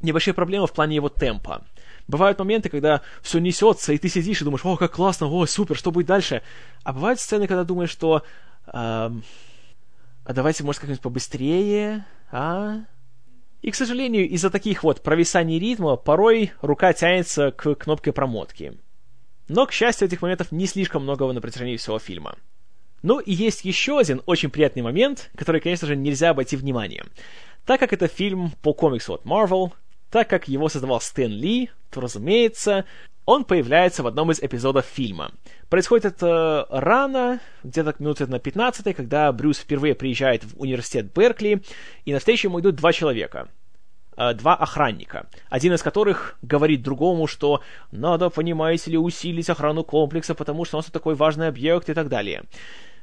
небольшие проблемы в плане его темпа. Бывают моменты, когда все несется, и ты сидишь и думаешь, о, как классно, о, супер, что будет дальше? А бывают сцены, когда думаешь, что... Э, а давайте, может, как-нибудь побыстрее, а? И, к сожалению, из-за таких вот провисаний ритма порой рука тянется к кнопке промотки. Но, к счастью, этих моментов не слишком много на протяжении всего фильма. Ну и есть еще один очень приятный момент, который, конечно же, нельзя обойти вниманием. Так как это фильм по комиксу от Marvel, так как его создавал Стэн Ли, то, разумеется, он появляется в одном из эпизодов фильма. Происходит это рано, где-то минуты на 15 когда Брюс впервые приезжает в университет Беркли, и на встречу ему идут два человека. э, два охранника, один из которых говорит другому, что надо, понимаете ли, усилить охрану комплекса, потому что у нас такой важный объект и так далее.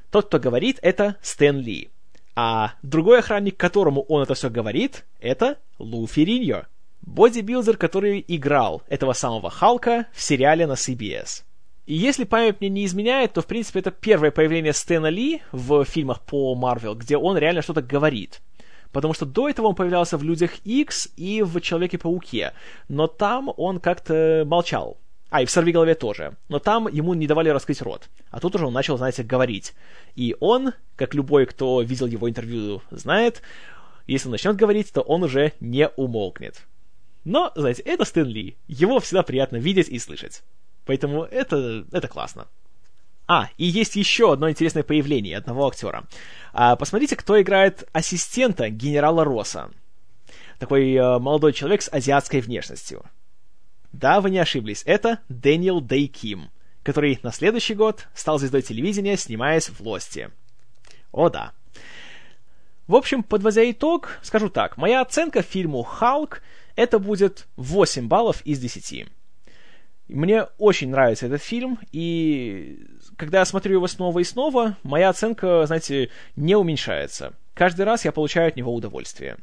Тот, кто говорит, это Стэн Ли. А другой охранник, которому он это все говорит, это Лу Фериньо, бодибилдер, который играл этого самого Халка в сериале на CBS. И если память мне не изменяет, то, в принципе, это первое появление Стэна Ли в фильмах по Марвел, где он реально что-то говорит. Потому что до этого он появлялся в «Людях X и в «Человеке-пауке», но там он как-то молчал. А, и в «Сорвиголове» тоже. Но там ему не давали раскрыть рот. А тут уже он начал, знаете, говорить. И он, как любой, кто видел его интервью, знает, если он начнет говорить, то он уже не умолкнет. Но, знаете, это Стэн Ли. Его всегда приятно видеть и слышать. Поэтому это, это классно. А, и есть еще одно интересное появление одного актера. А, посмотрите, кто играет ассистента генерала Росса. Такой э, молодой человек с азиатской внешностью. Да, вы не ошиблись, это Дэниел Дэй Ким, который на следующий год стал звездой телевидения, снимаясь в «Лости». О да. В общем, подводя итог, скажу так. Моя оценка фильму «Халк» это будет 8 баллов из 10. Мне очень нравится этот фильм, и когда я смотрю его снова и снова, моя оценка, знаете, не уменьшается. Каждый раз я получаю от него удовольствие.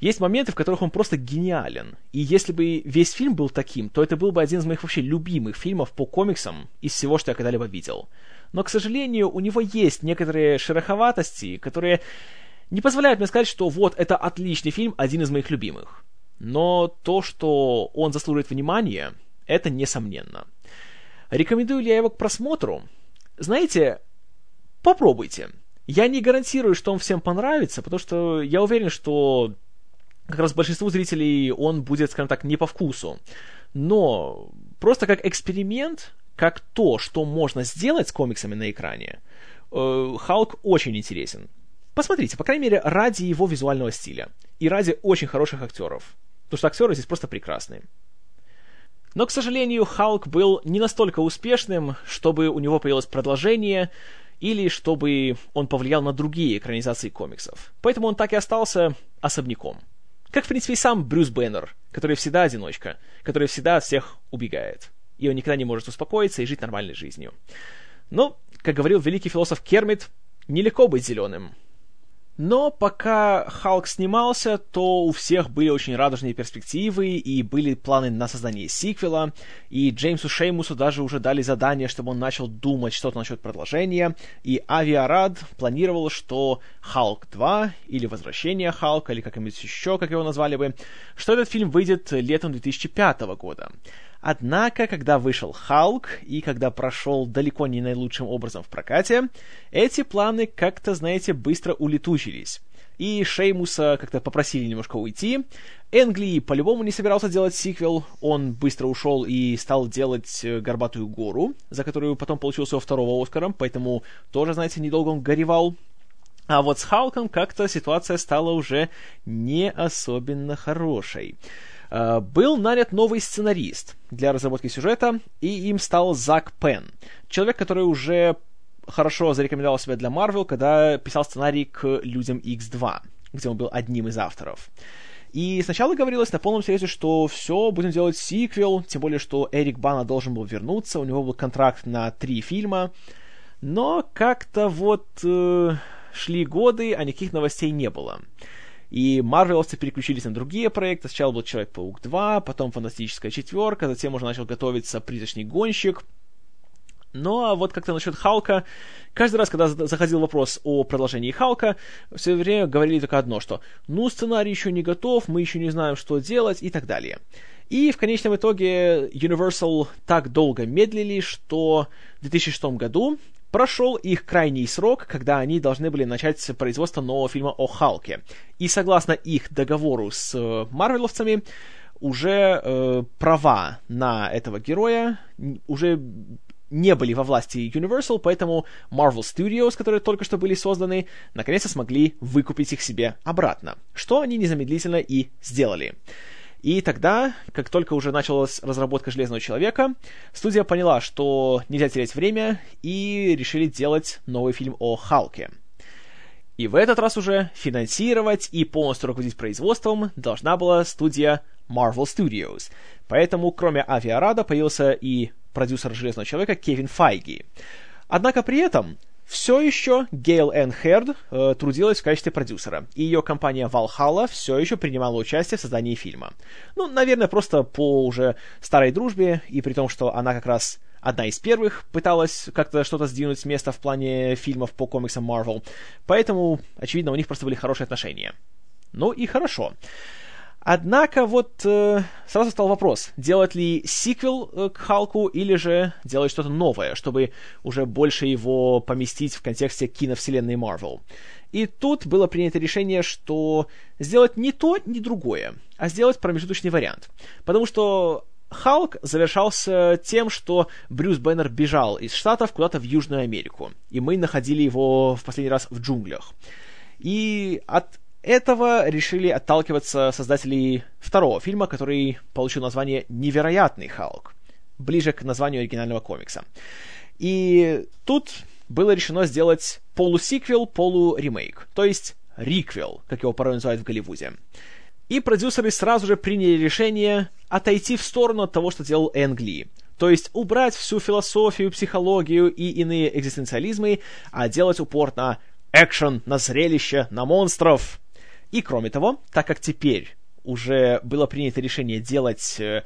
Есть моменты, в которых он просто гениален. И если бы весь фильм был таким, то это был бы один из моих вообще любимых фильмов по комиксам из всего, что я когда-либо видел. Но, к сожалению, у него есть некоторые шероховатости, которые не позволяют мне сказать, что вот, это отличный фильм, один из моих любимых. Но то, что он заслуживает внимания, это несомненно. Рекомендую ли я его к просмотру? Знаете, попробуйте. Я не гарантирую, что он всем понравится, потому что я уверен, что как раз большинству зрителей он будет, скажем так, не по вкусу. Но просто как эксперимент, как то, что можно сделать с комиксами на экране, э, Халк очень интересен. Посмотрите, по крайней мере, ради его визуального стиля и ради очень хороших актеров. Потому что актеры здесь просто прекрасные. Но, к сожалению, Халк был не настолько успешным, чтобы у него появилось продолжение, или чтобы он повлиял на другие экранизации комиксов. Поэтому он так и остался особняком. Как, в принципе, и сам Брюс Бэннер, который всегда одиночка, который всегда от всех убегает. И он никогда не может успокоиться и жить нормальной жизнью. Но, как говорил великий философ Кермит, нелегко быть зеленым. Но пока Халк снимался, то у всех были очень радужные перспективы, и были планы на создание сиквела, и Джеймсу Шеймусу даже уже дали задание, чтобы он начал думать что-то насчет продолжения, и Авиарад планировал, что Халк 2, или Возвращение Халка, или как-нибудь еще, как его назвали бы, что этот фильм выйдет летом 2005 года. Однако, когда вышел Халк и когда прошел далеко не наилучшим образом в прокате, эти планы как-то, знаете, быстро улетучились. И Шеймуса как-то попросили немножко уйти. Энгли по-любому не собирался делать сиквел, он быстро ушел и стал делать э, «Горбатую гору», за которую потом получил своего второго Оскара, поэтому тоже, знаете, недолго он горевал. А вот с Халком как-то ситуация стала уже не особенно хорошей. Э, был нанят новый сценарист для разработки сюжета, и им стал Зак Пен. Человек, который уже хорошо зарекомендовал себя для Марвел, когда писал сценарий к «Людям X2», где он был одним из авторов. И сначала говорилось на полном серьезе, что все, будем делать сиквел, тем более, что Эрик Бана должен был вернуться, у него был контракт на три фильма. Но как-то вот э, шли годы, а никаких новостей не было. И марвеловцы переключились на другие проекты. Сначала был Человек-паук 2, потом Фантастическая четверка, затем уже начал готовиться Призрачный гонщик. Ну а вот как-то насчет Халка, каждый раз, когда заходил вопрос о продолжении Халка, все время говорили только одно, что ну сценарий еще не готов, мы еще не знаем, что делать и так далее. И в конечном итоге Universal так долго медлили, что в 2006 году прошел их крайний срок, когда они должны были начать производство нового фильма о Халке. И согласно их договору с э, марвеловцами, уже э, права на этого героя уже не были во власти Universal, поэтому Marvel Studios, которые только что были созданы, наконец-то смогли выкупить их себе обратно, что они незамедлительно и сделали. И тогда, как только уже началась разработка Железного Человека, студия поняла, что нельзя терять время, и решили делать новый фильм о Халке. И в этот раз уже финансировать и полностью руководить производством должна была студия Marvel Studios. Поэтому, кроме Авиарада, появился и продюсер «Железного человека» Кевин Файги. Однако при этом все еще Гейл Энн Херд э, трудилась в качестве продюсера, и ее компания Valhalla все еще принимала участие в создании фильма. Ну, наверное, просто по уже старой дружбе, и при том, что она как раз одна из первых пыталась как-то что-то сдвинуть с места в плане фильмов по комиксам Marvel, поэтому, очевидно, у них просто были хорошие отношения. Ну и хорошо. Однако вот э, сразу стал вопрос, делать ли сиквел э, к Халку или же делать что-то новое, чтобы уже больше его поместить в контексте киновселенной Марвел. И тут было принято решение, что сделать не то, не другое, а сделать промежуточный вариант. Потому что Халк завершался тем, что Брюс Беннер бежал из Штатов куда-то в Южную Америку, и мы находили его в последний раз в джунглях. И от этого решили отталкиваться создатели второго фильма, который получил название «Невероятный Халк», ближе к названию оригинального комикса. И тут было решено сделать полусиквел, полуремейк, то есть риквел, как его порой называют в Голливуде. И продюсеры сразу же приняли решение отойти в сторону от того, что делал Энг Ли. То есть убрать всю философию, психологию и иные экзистенциализмы, а делать упор на экшен, на зрелище, на монстров. И кроме того, так как теперь уже было принято решение делать э,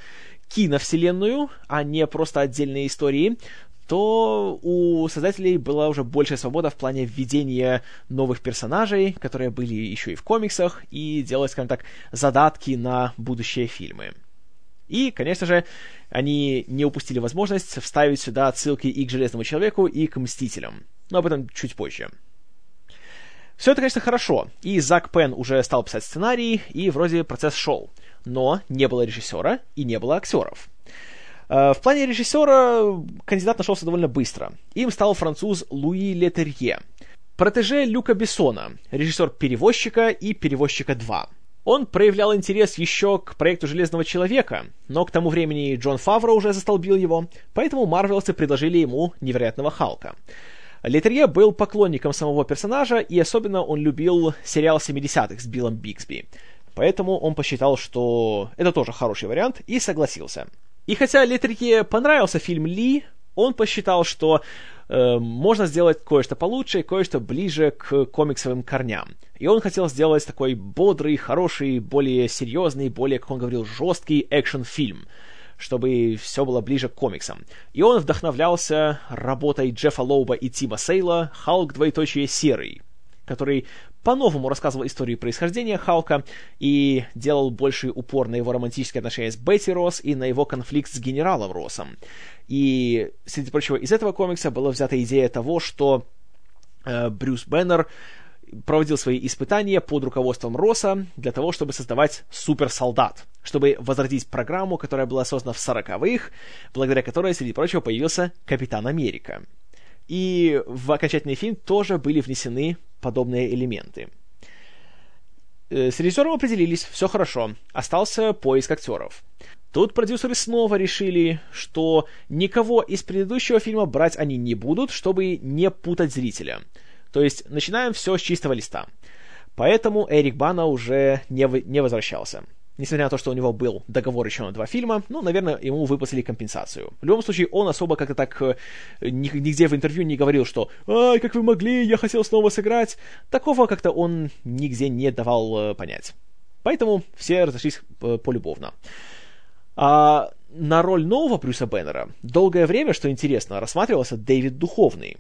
киновселенную, а не просто отдельные истории, то у создателей была уже большая свобода в плане введения новых персонажей, которые были еще и в комиксах, и делать, скажем так, задатки на будущие фильмы. И, конечно же, они не упустили возможность вставить сюда отсылки и к Железному Человеку, и к Мстителям. Но об этом чуть позже. Все это, конечно, хорошо, и Зак Пен уже стал писать сценарий, и вроде процесс шел. Но не было режиссера и не было актеров. Э, в плане режиссера кандидат нашелся довольно быстро. Им стал француз Луи Летерье, протеже Люка Бессона, режиссер «Перевозчика» и «Перевозчика 2». Он проявлял интерес еще к проекту «Железного человека», но к тому времени Джон Фавро уже застолбил его, поэтому марвелцы предложили ему «Невероятного Халка». Летерье был поклонником самого персонажа, и особенно он любил сериал 70-х с Биллом Бигсби. Поэтому он посчитал, что это тоже хороший вариант, и согласился. И хотя Летерье понравился фильм Ли, он посчитал, что э, можно сделать кое-что получше и кое-что ближе к комиксовым корням. И он хотел сделать такой бодрый, хороший, более серьезный, более, как он говорил, жесткий экшен-фильм чтобы все было ближе к комиксам. И он вдохновлялся работой Джеффа Лоуба и Тима Сейла «Халк, двоеточие, серый», который по-новому рассказывал историю происхождения Халка и делал больший упор на его романтические отношения с Бетти Росс и на его конфликт с генералом Россом. И, среди прочего, из этого комикса была взята идея того, что э, Брюс Беннер проводил свои испытания под руководством Росса для того, чтобы создавать суперсолдат, чтобы возродить программу, которая была создана в 40-х, благодаря которой, среди прочего, появился Капитан Америка. И в окончательный фильм тоже были внесены подобные элементы. Э, с режиссером определились, все хорошо, остался поиск актеров. Тут продюсеры снова решили, что никого из предыдущего фильма брать они не будут, чтобы не путать зрителя – то есть начинаем все с чистого листа. Поэтому Эрик Бана уже не, вы, не возвращался. Несмотря на то, что у него был договор еще на два фильма, ну, наверное, ему выплатили компенсацию. В любом случае, он особо как-то так э, нигде в интервью не говорил, что «Ай, как вы могли, я хотел снова сыграть». Такого как-то он нигде не давал э, понять. Поэтому все разошлись э, полюбовно. А на роль нового Брюса Беннера долгое время, что интересно, рассматривался Дэвид Духовный.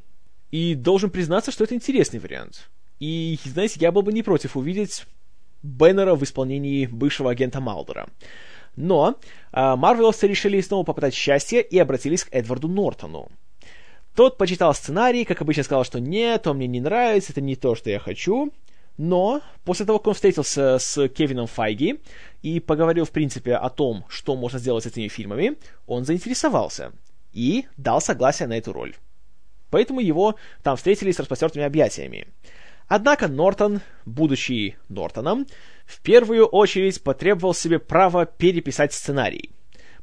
И должен признаться, что это интересный вариант. И, знаете, я был бы не против увидеть Беннера в исполнении бывшего агента Малдера. Но а, Марвеловцы решили снова попытать счастье и обратились к Эдварду Нортону. Тот почитал сценарий, как обычно сказал, что нет, он мне не нравится, это не то, что я хочу. Но после того, как он встретился с Кевином Файги и поговорил, в принципе, о том, что можно сделать с этими фильмами, он заинтересовался и дал согласие на эту роль поэтому его там встретили с распростертыми объятиями. Однако Нортон, будучи Нортоном, в первую очередь потребовал себе право переписать сценарий.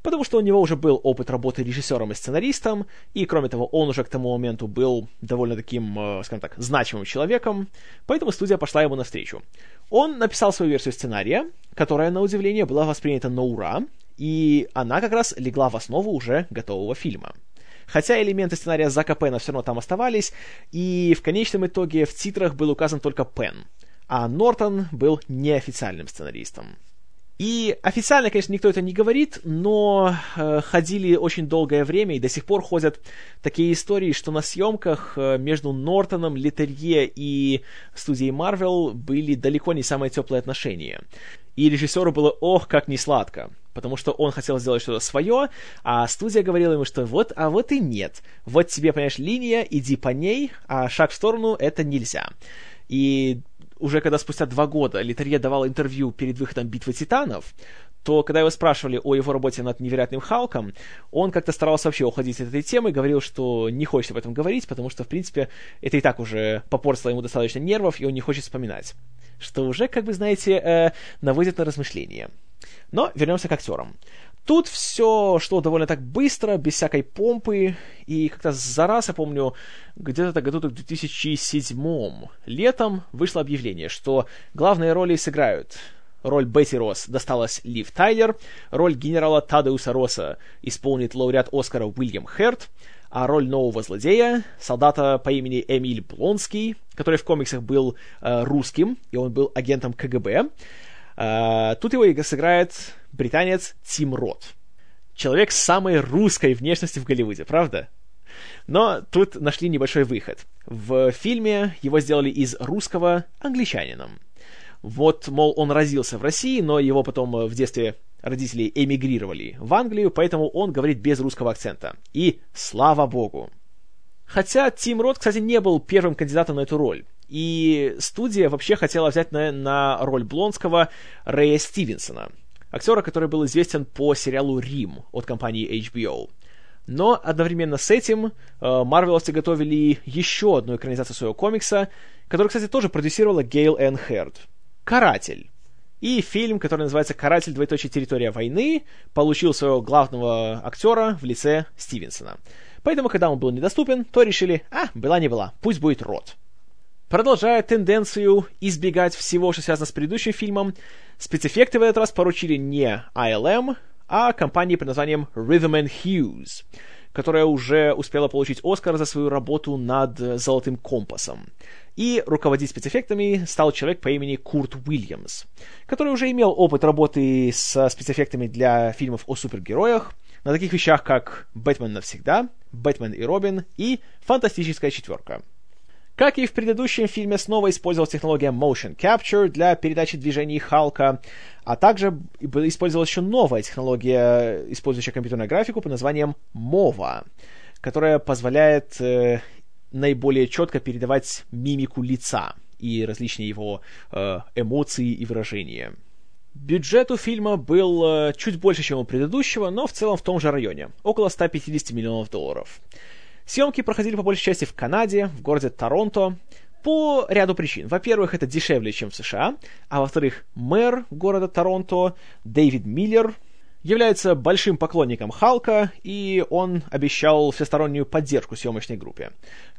потому что у него уже был опыт работы режиссером и сценаристом, и, кроме того, он уже к тому моменту был довольно таким, э, скажем так, значимым человеком, поэтому студия пошла ему навстречу. Он написал свою версию сценария, которая, на удивление, была воспринята на ура, и она как раз легла в основу уже готового фильма. Хотя элементы сценария Зака Пена все равно там оставались, и в конечном итоге в титрах был указан только Пен, а Нортон был неофициальным сценаристом. И официально, конечно, никто это не говорит, но э, ходили очень долгое время, и до сих пор ходят такие истории, что на съемках э, между Нортоном, Летерье и студией Marvel были далеко не самые теплые отношения. И режиссеру было ох, как не сладко, потому что он хотел сделать что-то свое, а студия говорила ему, что вот, а вот и нет. Вот тебе, понимаешь, линия, иди по ней, а шаг в сторону это нельзя. И уже когда спустя два года Литерье давал интервью перед выходом «Битвы титанов», то когда его спрашивали о его работе над «Невероятным Халком», он как-то старался вообще уходить от этой темы, говорил, что не хочет об этом говорить, потому что, в принципе, это и так уже попортило ему достаточно нервов, и он не хочет вспоминать. Что уже, как бы, знаете, э, наводит на размышления. Но вернемся к актерам. Тут все шло довольно так быстро, без всякой помпы, и как-то за раз, я помню, где-то году в 2007 летом вышло объявление, что главные роли сыграют. Роль Бетти Росс досталась Лив Тайлер, роль генерала Тадеуса Росса исполнит лауреат Оскара Уильям Херт, а роль нового злодея, солдата по имени Эмиль Блонский, который в комиксах был э, русским, и он был агентом КГБ, тут его сыграет британец Тим Рот. Человек с самой русской внешностью в Голливуде, правда? Но тут нашли небольшой выход. В фильме его сделали из русского англичанином. Вот, мол, он родился в России, но его потом в детстве родители эмигрировали в Англию, поэтому он говорит без русского акцента. И слава богу. Хотя Тим Рот, кстати, не был первым кандидатом на эту роль. И студия вообще хотела взять на, на роль Блонского Рэя Стивенсона актера, который был известен по сериалу «Рим» от компании HBO. Но одновременно с этим Марвеловцы готовили еще одну экранизацию своего комикса, который, кстати, тоже продюсировала Гейл Энн Херд. «Каратель». И фильм, который называется «Каратель. Двоеточие. Территория войны», получил своего главного актера в лице Стивенсона. Поэтому, когда он был недоступен, то решили, а, была не была, пусть будет Рот. Продолжая тенденцию избегать всего, что связано с предыдущим фильмом, спецэффекты в этот раз поручили не ILM, а компании под названием Rhythm and Hughes, которая уже успела получить Оскар за свою работу над «Золотым компасом». И руководить спецэффектами стал человек по имени Курт Уильямс, который уже имел опыт работы со спецэффектами для фильмов о супергероях, на таких вещах, как «Бэтмен навсегда», «Бэтмен и Робин» и «Фантастическая четверка». Как и в предыдущем фильме, снова использовалась технология Motion Capture для передачи движений Халка, а также использовалась еще новая технология, использующая компьютерную графику под названием MOVA, которая позволяет э, наиболее четко передавать мимику лица и различные его э, эмоции и выражения. Бюджет у фильма был э, чуть больше, чем у предыдущего, но в целом в том же районе, около 150 миллионов долларов. Съемки проходили по большей части в Канаде, в городе Торонто, по ряду причин. Во-первых, это дешевле, чем в США, а во-вторых, мэр города Торонто, Дэвид Миллер, является большим поклонником Халка, и он обещал всестороннюю поддержку съемочной группе.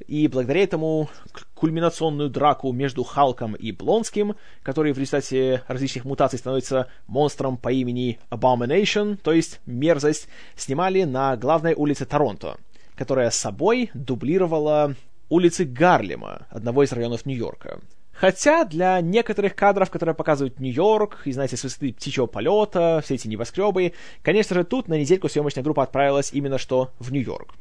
И благодаря этому кульминационную драку между Халком и Блонским, который в результате различных мутаций становится монстром по имени Abomination, то есть мерзость, снимали на главной улице Торонто – которая собой дублировала улицы Гарлема, одного из районов Нью-Йорка. Хотя для некоторых кадров, которые показывают Нью-Йорк, и, знаете, с высоты птичьего полета, все эти небоскребы, конечно же, тут на недельку съемочная группа отправилась именно что в Нью-Йорк.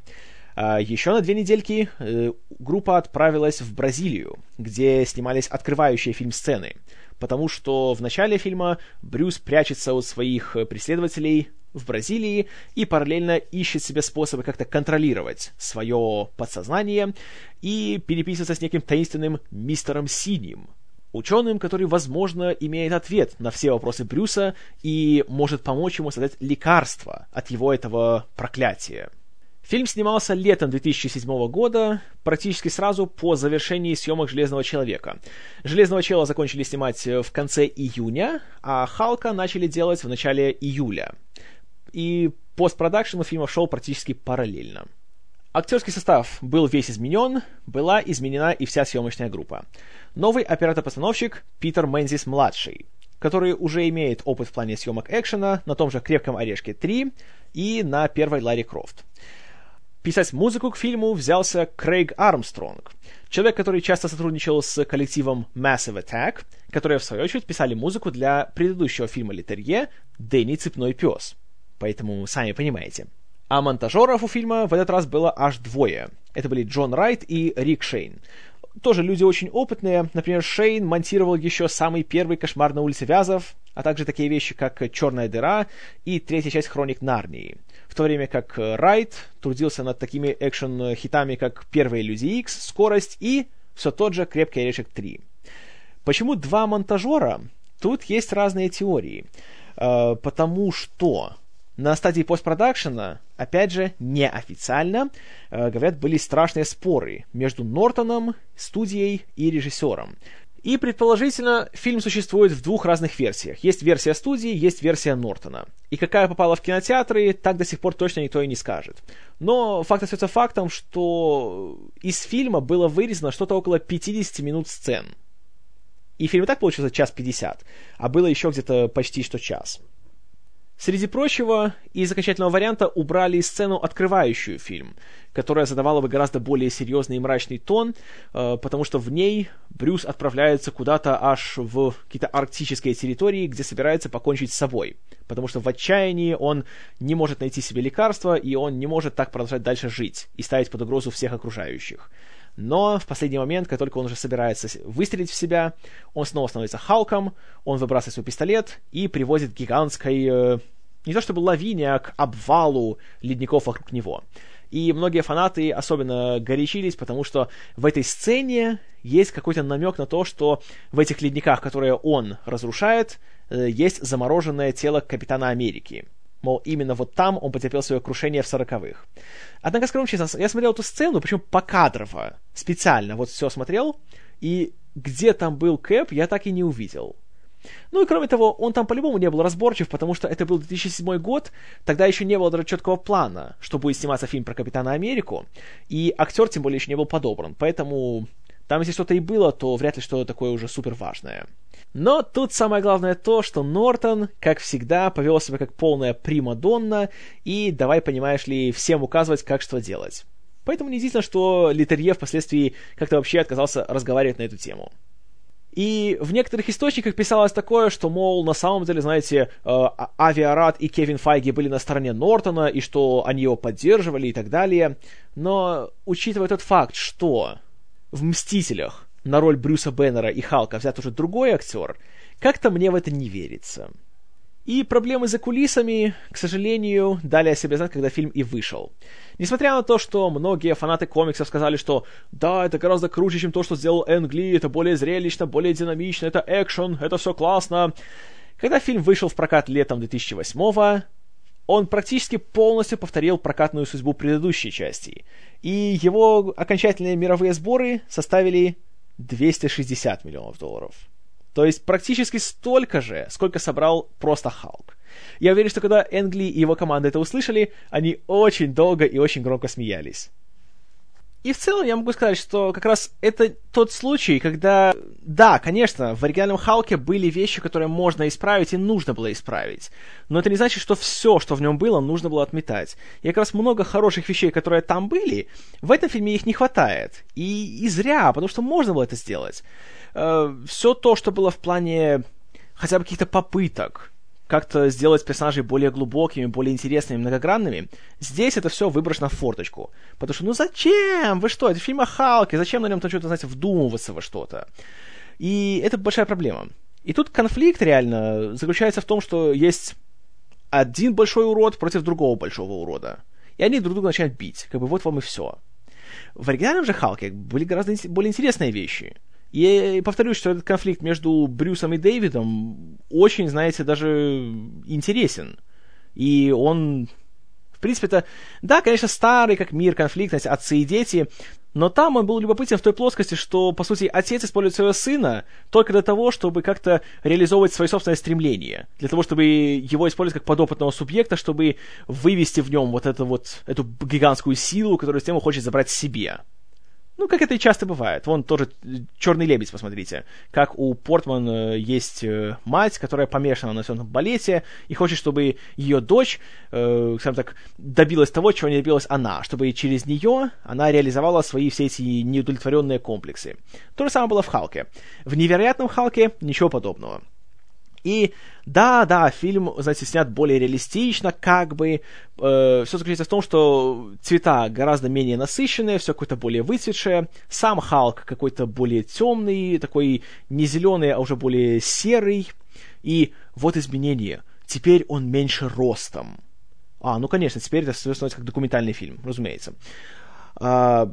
А еще на две недельки э, группа отправилась в Бразилию, где снимались открывающие фильм сцены, потому что в начале фильма Брюс прячется от своих преследователей в Бразилии и параллельно ищет себе способы как-то контролировать свое подсознание и переписываться с неким таинственным мистером Синим, ученым, который, возможно, имеет ответ на все вопросы Брюса и может помочь ему создать лекарство от его этого проклятия. Фильм снимался летом 2007 года, практически сразу по завершении съемок «Железного человека». «Железного чела» закончили снимать в конце июня, а «Халка» начали делать в начале июля. И постпродакшн у фильма шел практически параллельно. Актерский состав был весь изменен, была изменена и вся съемочная группа. Новый оператор-постановщик Питер Мэнзис-младший, который уже имеет опыт в плане съемок экшена на том же «Крепком орешке 3» и на первой Ларри Крофт. Писать музыку к фильму взялся Крейг Армстронг, человек, который часто сотрудничал с коллективом Massive Attack, которые, в свою очередь, писали музыку для предыдущего фильма Литерье «Дэнни Цепной пес». Поэтому сами понимаете – а монтажеров у фильма в этот раз было аж двое. Это были Джон Райт и Рик Шейн. Тоже люди очень опытные. Например, Шейн монтировал еще самый первый «Кошмар на улице Вязов», а также такие вещи, как «Черная дыра» и третья часть «Хроник Нарнии». В то время как Райт трудился над такими экшен-хитами, как «Первые Люди Икс», «Скорость» и все тот же «Крепкий орешек 3». Почему два монтажера? Тут есть разные теории. Э, потому что на стадии постпродакшена, опять же, неофициально, э, говорят, были страшные споры между Нортоном, студией и режиссером. И, предположительно, фильм существует в двух разных версиях. Есть версия студии, есть версия Нортона. И какая попала в кинотеатры, так до сих пор точно никто и не скажет. Но факт остается фактом, что из фильма было вырезано что-то около 50 минут сцен. И фильм и так получился час 50, а было еще где-то почти что час. Среди прочего, из окончательного варианта убрали сцену, открывающую фильм, которая задавала бы гораздо более серьезный и мрачный тон, э, потому что в ней Брюс отправляется куда-то аж в какие-то арктические территории, где собирается покончить с собой, потому что в отчаянии он не может найти себе лекарства, и он не может так продолжать дальше жить и ставить под угрозу всех окружающих. Но в последний момент, как только он уже собирается выстрелить в себя, он снова становится Халком, он выбрасывает свой пистолет и приводит гигантской, э, не то чтобы лавине, а к обвалу ледников вокруг него. И многие фанаты особенно горячились, потому что в этой сцене есть какой-то намек на то, что в этих ледниках, которые он разрушает, э, есть замороженное тело Капитана Америки. Мол, именно вот там он потерпел свое крушение в сороковых. Однако, скажу честно, я смотрел эту сцену, причем покадрово, специально, вот все смотрел, и где там был Кэп, я так и не увидел. Ну и кроме того, он там по-любому не был разборчив, потому что это был 2007 год, тогда еще не было даже четкого плана, что будет сниматься фильм про Капитана Америку, и актер тем более еще не был подобран, поэтому там если что-то и было, то вряд ли что-то такое уже супер важное. Но тут самое главное то, что Нортон, как всегда, повел себя как полная примадонна, и давай, понимаешь ли, всем указывать, как что делать. Поэтому неудивительно, что Литерье впоследствии как-то вообще отказался разговаривать на эту тему. И в некоторых источниках писалось такое, что, мол, на самом деле, знаете, э, а, Авиарад и Кевин Файги были на стороне Нортона, и что они его поддерживали и так далее. Но, учитывая тот факт, что в «Мстителях» на роль Брюса Беннера и Халка взят уже другой актер, как-то мне в это не верится. И проблемы за кулисами, к сожалению, дали о себе знать, когда фильм и вышел. Несмотря на то, что многие фанаты комиксов сказали, что да, это гораздо круче, чем то, что сделал Энг Ли, это более зрелищно, более динамично, это экшен, это все классно. Когда фильм вышел в прокат летом 2008 он практически полностью повторил прокатную судьбу предыдущей части, и его окончательные мировые сборы составили 260 миллионов долларов. То есть практически столько же, сколько собрал просто Халк. Я уверен, что когда Энгли и его команда это услышали, они очень долго и очень громко смеялись. И в целом я могу сказать, что как раз это тот случай, когда, да, конечно, в оригинальном Халке были вещи, которые можно исправить и нужно было исправить. Но это не значит, что все, что в нем было, нужно было отметать. И как раз много хороших вещей, которые там были, в этом фильме их не хватает. И, и зря, потому что можно было это сделать. Э, все то, что было в плане хотя бы каких-то попыток как-то сделать персонажей более глубокими, более интересными, многогранными, здесь это все выброшено в форточку. Потому что, ну зачем? Вы что? Это фильм о Халке, зачем на нем там что-то, знаете, вдумываться во что-то? И это большая проблема. И тут конфликт реально заключается в том, что есть один большой урод против другого большого урода. И они друг друга начинают бить. Как бы вот вам и все. В оригинальном же Халке были гораздо более интересные вещи. И повторюсь, что этот конфликт между Брюсом и Дэвидом очень, знаете, даже интересен. И он, в принципе-то, да, конечно, старый как мир конфликт, знаете, отцы и дети, Но там он был любопытен в той плоскости, что, по сути, отец использует своего сына только для того, чтобы как-то реализовывать свои собственные стремления. Для того, чтобы его использовать как подопытного субъекта, чтобы вывести в нем вот эту вот, эту гигантскую силу, которую с он хочет забрать себе. Ну, как это и часто бывает. Вон тоже «Черный лебедь», посмотрите. Как у Портман э, есть э, мать, которая помешана на всем балете и хочет, чтобы ее дочь, э, скажем так, добилась того, чего не добилась она, чтобы через нее она реализовала свои все эти неудовлетворенные комплексы. То же самое было в «Халке». В «Невероятном Халке» ничего подобного. И да, да, фильм, знаете, снят более реалистично, как бы. Э, все заключается в том, что цвета гораздо менее насыщенные, все какое-то более выцветшее. Сам Халк какой-то более темный, такой не зеленый, а уже более серый. И вот изменение. Теперь он меньше ростом. А, ну конечно, теперь это становится как документальный фильм, разумеется. А,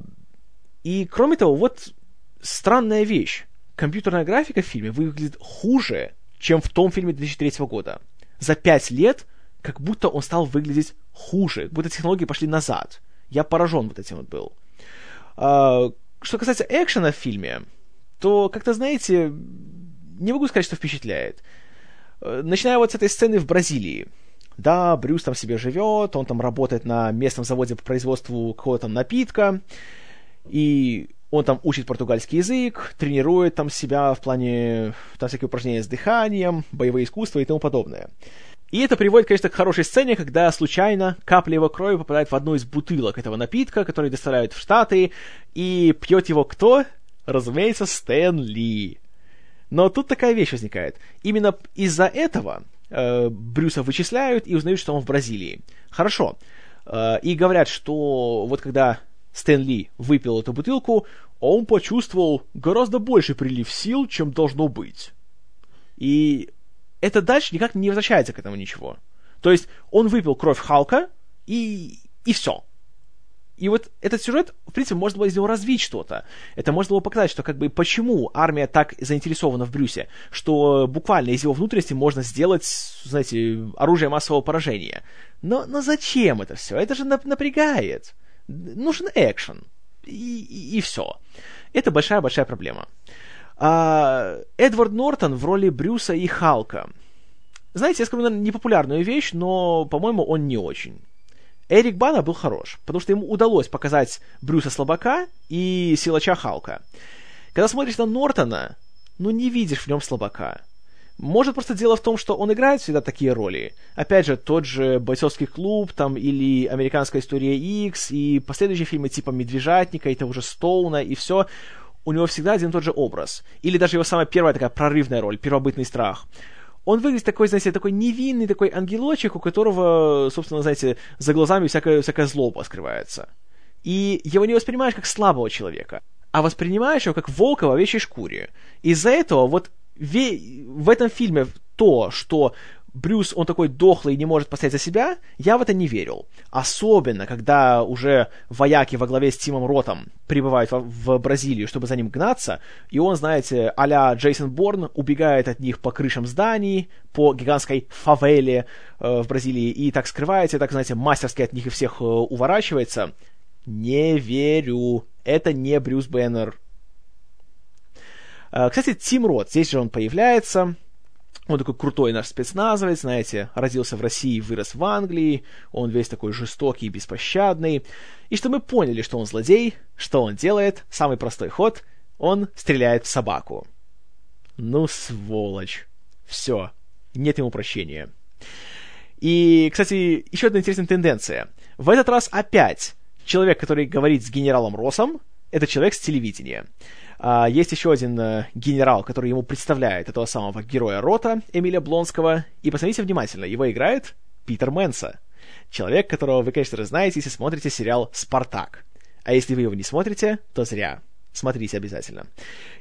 и кроме того, вот странная вещь. Компьютерная графика в фильме выглядит хуже, чем в том фильме 2003 года. За пять лет как будто он стал выглядеть хуже, как будто технологии пошли назад. Я поражен вот этим вот был. А, что касается экшена в фильме, то, как-то, знаете, не могу сказать, что впечатляет. Э, начиная вот с этой сцены в Бразилии. Да, Брюс там себе живет, он там работает на местном заводе по производству какого-то там напитка, и он там учит португальский язык, тренирует там себя в плане там всякие упражнения с дыханием, боевые искусства и тому подобное. И это приводит, конечно, к хорошей сцене, когда случайно капля его крови попадает в одну из бутылок этого напитка, который доставляют в Штаты, и пьет его кто? Разумеется, Стэн Ли. Но тут такая вещь возникает. Именно из-за этого э, Брюса вычисляют и узнают, что он в Бразилии. Хорошо. Э, и говорят, что вот когда Стэн Ли выпил эту бутылку, он почувствовал гораздо больше прилив сил, чем должно быть. И это дальше никак не возвращается к этому ничего. То есть он выпил кровь Халка, и, и все. И вот этот сюжет, в принципе, можно было из него развить что-то. Это можно было показать, что как бы почему армия так заинтересована в Брюсе, что буквально из его внутренности можно сделать, знаете, оружие массового поражения. Но, но зачем это все? Это же напрягает нужен экшен. И, и, и все. Это большая-большая проблема. А, Эдвард Нортон в роли Брюса и Халка. Знаете, я скажу, наверное, непопулярную вещь, но, по-моему, он не очень. Эрик Бана был хорош, потому что ему удалось показать Брюса слабака и силача Халка. Когда смотришь на Нортона, ну не видишь в нем слабака. Может, просто дело в том, что он играет всегда такие роли. Опять же, тот же «Бойцовский клуб», там, или «Американская история X», и последующие фильмы типа «Медвежатника», и того же Стоуна, и все. У него всегда один и тот же образ. Или даже его самая первая такая прорывная роль, первобытный страх. Он выглядит такой, знаете, такой невинный, такой ангелочек, у которого, собственно, знаете, за глазами всякая, всякая злоба скрывается. И его не воспринимаешь как слабого человека, а воспринимаешь его как волка в овечьей шкуре. Из-за этого вот в этом фильме то, что Брюс, он такой дохлый и не может постоять за себя, я в это не верил. Особенно, когда уже вояки во главе с Тимом Ротом прибывают в, в Бразилию, чтобы за ним гнаться, и он, знаете, а Джейсон Борн убегает от них по крышам зданий, по гигантской фавеле э, в Бразилии, и так скрывается, так, знаете, мастерски от них и всех э, уворачивается. Не верю. Это не Брюс Беннер. Э, кстати, Тим Рот, здесь же он появляется. Он такой крутой наш спецназовец, знаете, родился в России, вырос в Англии, он весь такой жестокий и беспощадный. И что мы поняли, что он злодей, что он делает, самый простой ход, он стреляет в собаку. Ну, сволочь. Все. Нет ему прощения. И, кстати, еще одна интересная тенденция. В этот раз опять человек, который говорит с генералом Росом, это человек с телевидения. А, есть еще один а, генерал, который ему представляет этого самого героя Рота, Эмиля Блонского. И посмотрите внимательно, его играет Питер Мэнса. Человек, которого вы, конечно же, знаете, если смотрите сериал «Спартак». А если вы его не смотрите, то зря. Смотрите обязательно.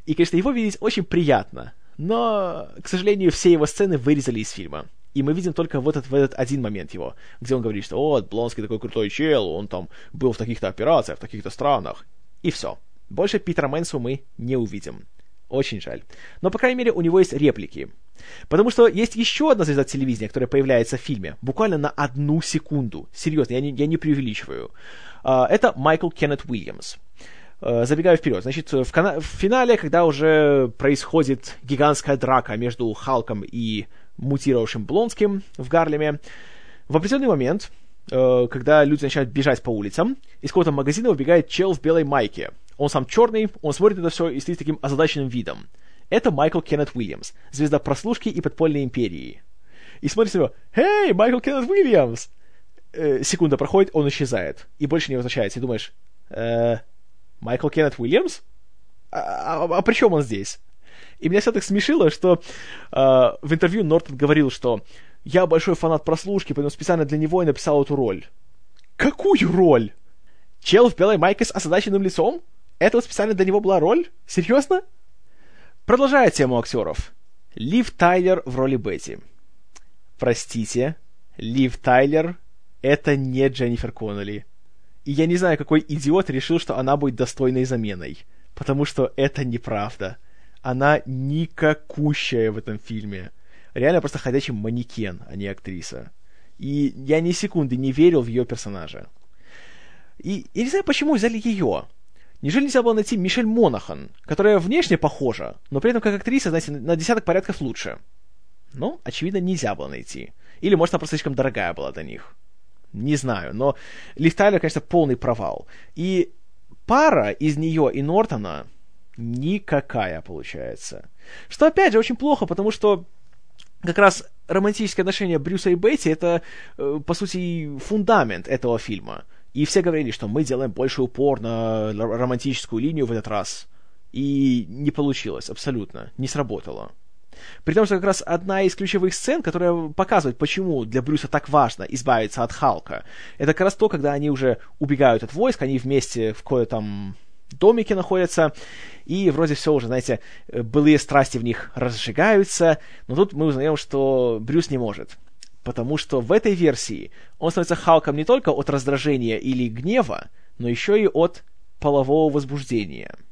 И, конечно, его видеть очень приятно. Но, к сожалению, все его сцены вырезали из фильма. И мы видим только вот этот, в этот один момент его, где он говорит, что вот, Блонский такой крутой чел, он там был в таких-то операциях, в таких-то странах. И все. Больше Питера Мэнсу мы не увидим. Очень жаль. Но, по крайней мере, у него есть реплики. Потому что есть еще одна звезда телевидения, которая появляется в фильме. Буквально на одну секунду. Серьезно, я не, я не преувеличиваю. Uh, это Майкл Кеннет Уильямс. Э, забегаю вперед. Значит, в, кана- в финале, когда уже происходит гигантская драка между Халком и мутировавшим Блонским в Гарлеме, в определенный момент, э, когда люди начинают бежать по улицам, из какого-то магазина убегает чел в белой майке. Он сам черный, он смотрит это все и стоит таким озадаченным видом. Это Майкл Кеннет Уильямс, звезда прослушки и подпольной империи. И смотрит на него, «Эй, Майкл Кеннет Уильямс!» э, Секунда проходит, он исчезает. И больше не возвращается. И думаешь, э, Майкл Кеннет Уильямс? А, а, а при чем он здесь? И меня все так смешило, что э, в интервью Нортон говорил, что я большой фанат прослушки, поэтому специально для него и написал эту роль. Какую роль? Чел в белой майке с озадаченным лицом? Это специально для него была роль? Серьезно? Продолжая тему актеров. Лив Тайлер в роли Бетти. Простите, Лив Тайлер — это не Дженнифер Коннелли. И я не знаю, какой идиот решил, что она будет достойной заменой. Потому что это неправда. Она никакущая в этом фильме. Реально просто ходячий манекен, а не актриса. И я ни секунды не верил в ее персонажа. И я не знаю, почему взяли ее. Неужели нельзя было найти Мишель Монахан, которая внешне похожа, но при этом как актриса, знаете, на десяток порядков лучше? Ну, очевидно, нельзя было найти. Или, может, она просто слишком дорогая была для них. Не знаю, но Лив Тайлер, конечно, полный провал. И пара из нее и Нортона никакая получается. Что, опять же, очень плохо, потому что как раз романтические отношения Брюса и Бетти это, э, по сути, фундамент этого фильма. И все говорили, что мы делаем больше упор на романтическую линию в этот раз. И не получилось, абсолютно. Не сработало. При том, что как раз одна из ключевых сцен, которая показывает, почему для Брюса так важно избавиться от Халка, это как раз то, когда они уже убегают от войск, они вместе в кое там домике находятся, и вроде все уже, знаете, былые страсти в них разжигаются, но тут мы узнаем, что Брюс не может. Потому что в этой версии он становится Халком не только от раздражения или гнева, но еще и от полового возбуждения –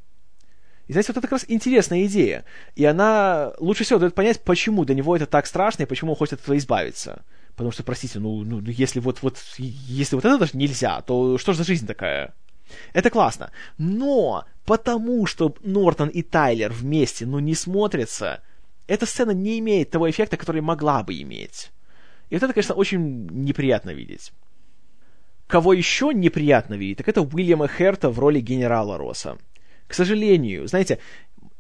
и знаете, вот это как раз интересная идея. И она лучше всего дает понять, почему для него это так страшно и почему он хочет от этого избавиться. Потому что, простите, ну, ну если вот, вот, если вот это даже нельзя, то что же за жизнь такая? Это классно. Но потому что Нортон и Тайлер вместе, ну, не смотрятся, эта сцена не имеет того эффекта, который могла бы иметь. И вот это, конечно, очень неприятно видеть. Кого еще неприятно видеть, так это Уильяма Херта в роли генерала Росса. К сожалению, знаете,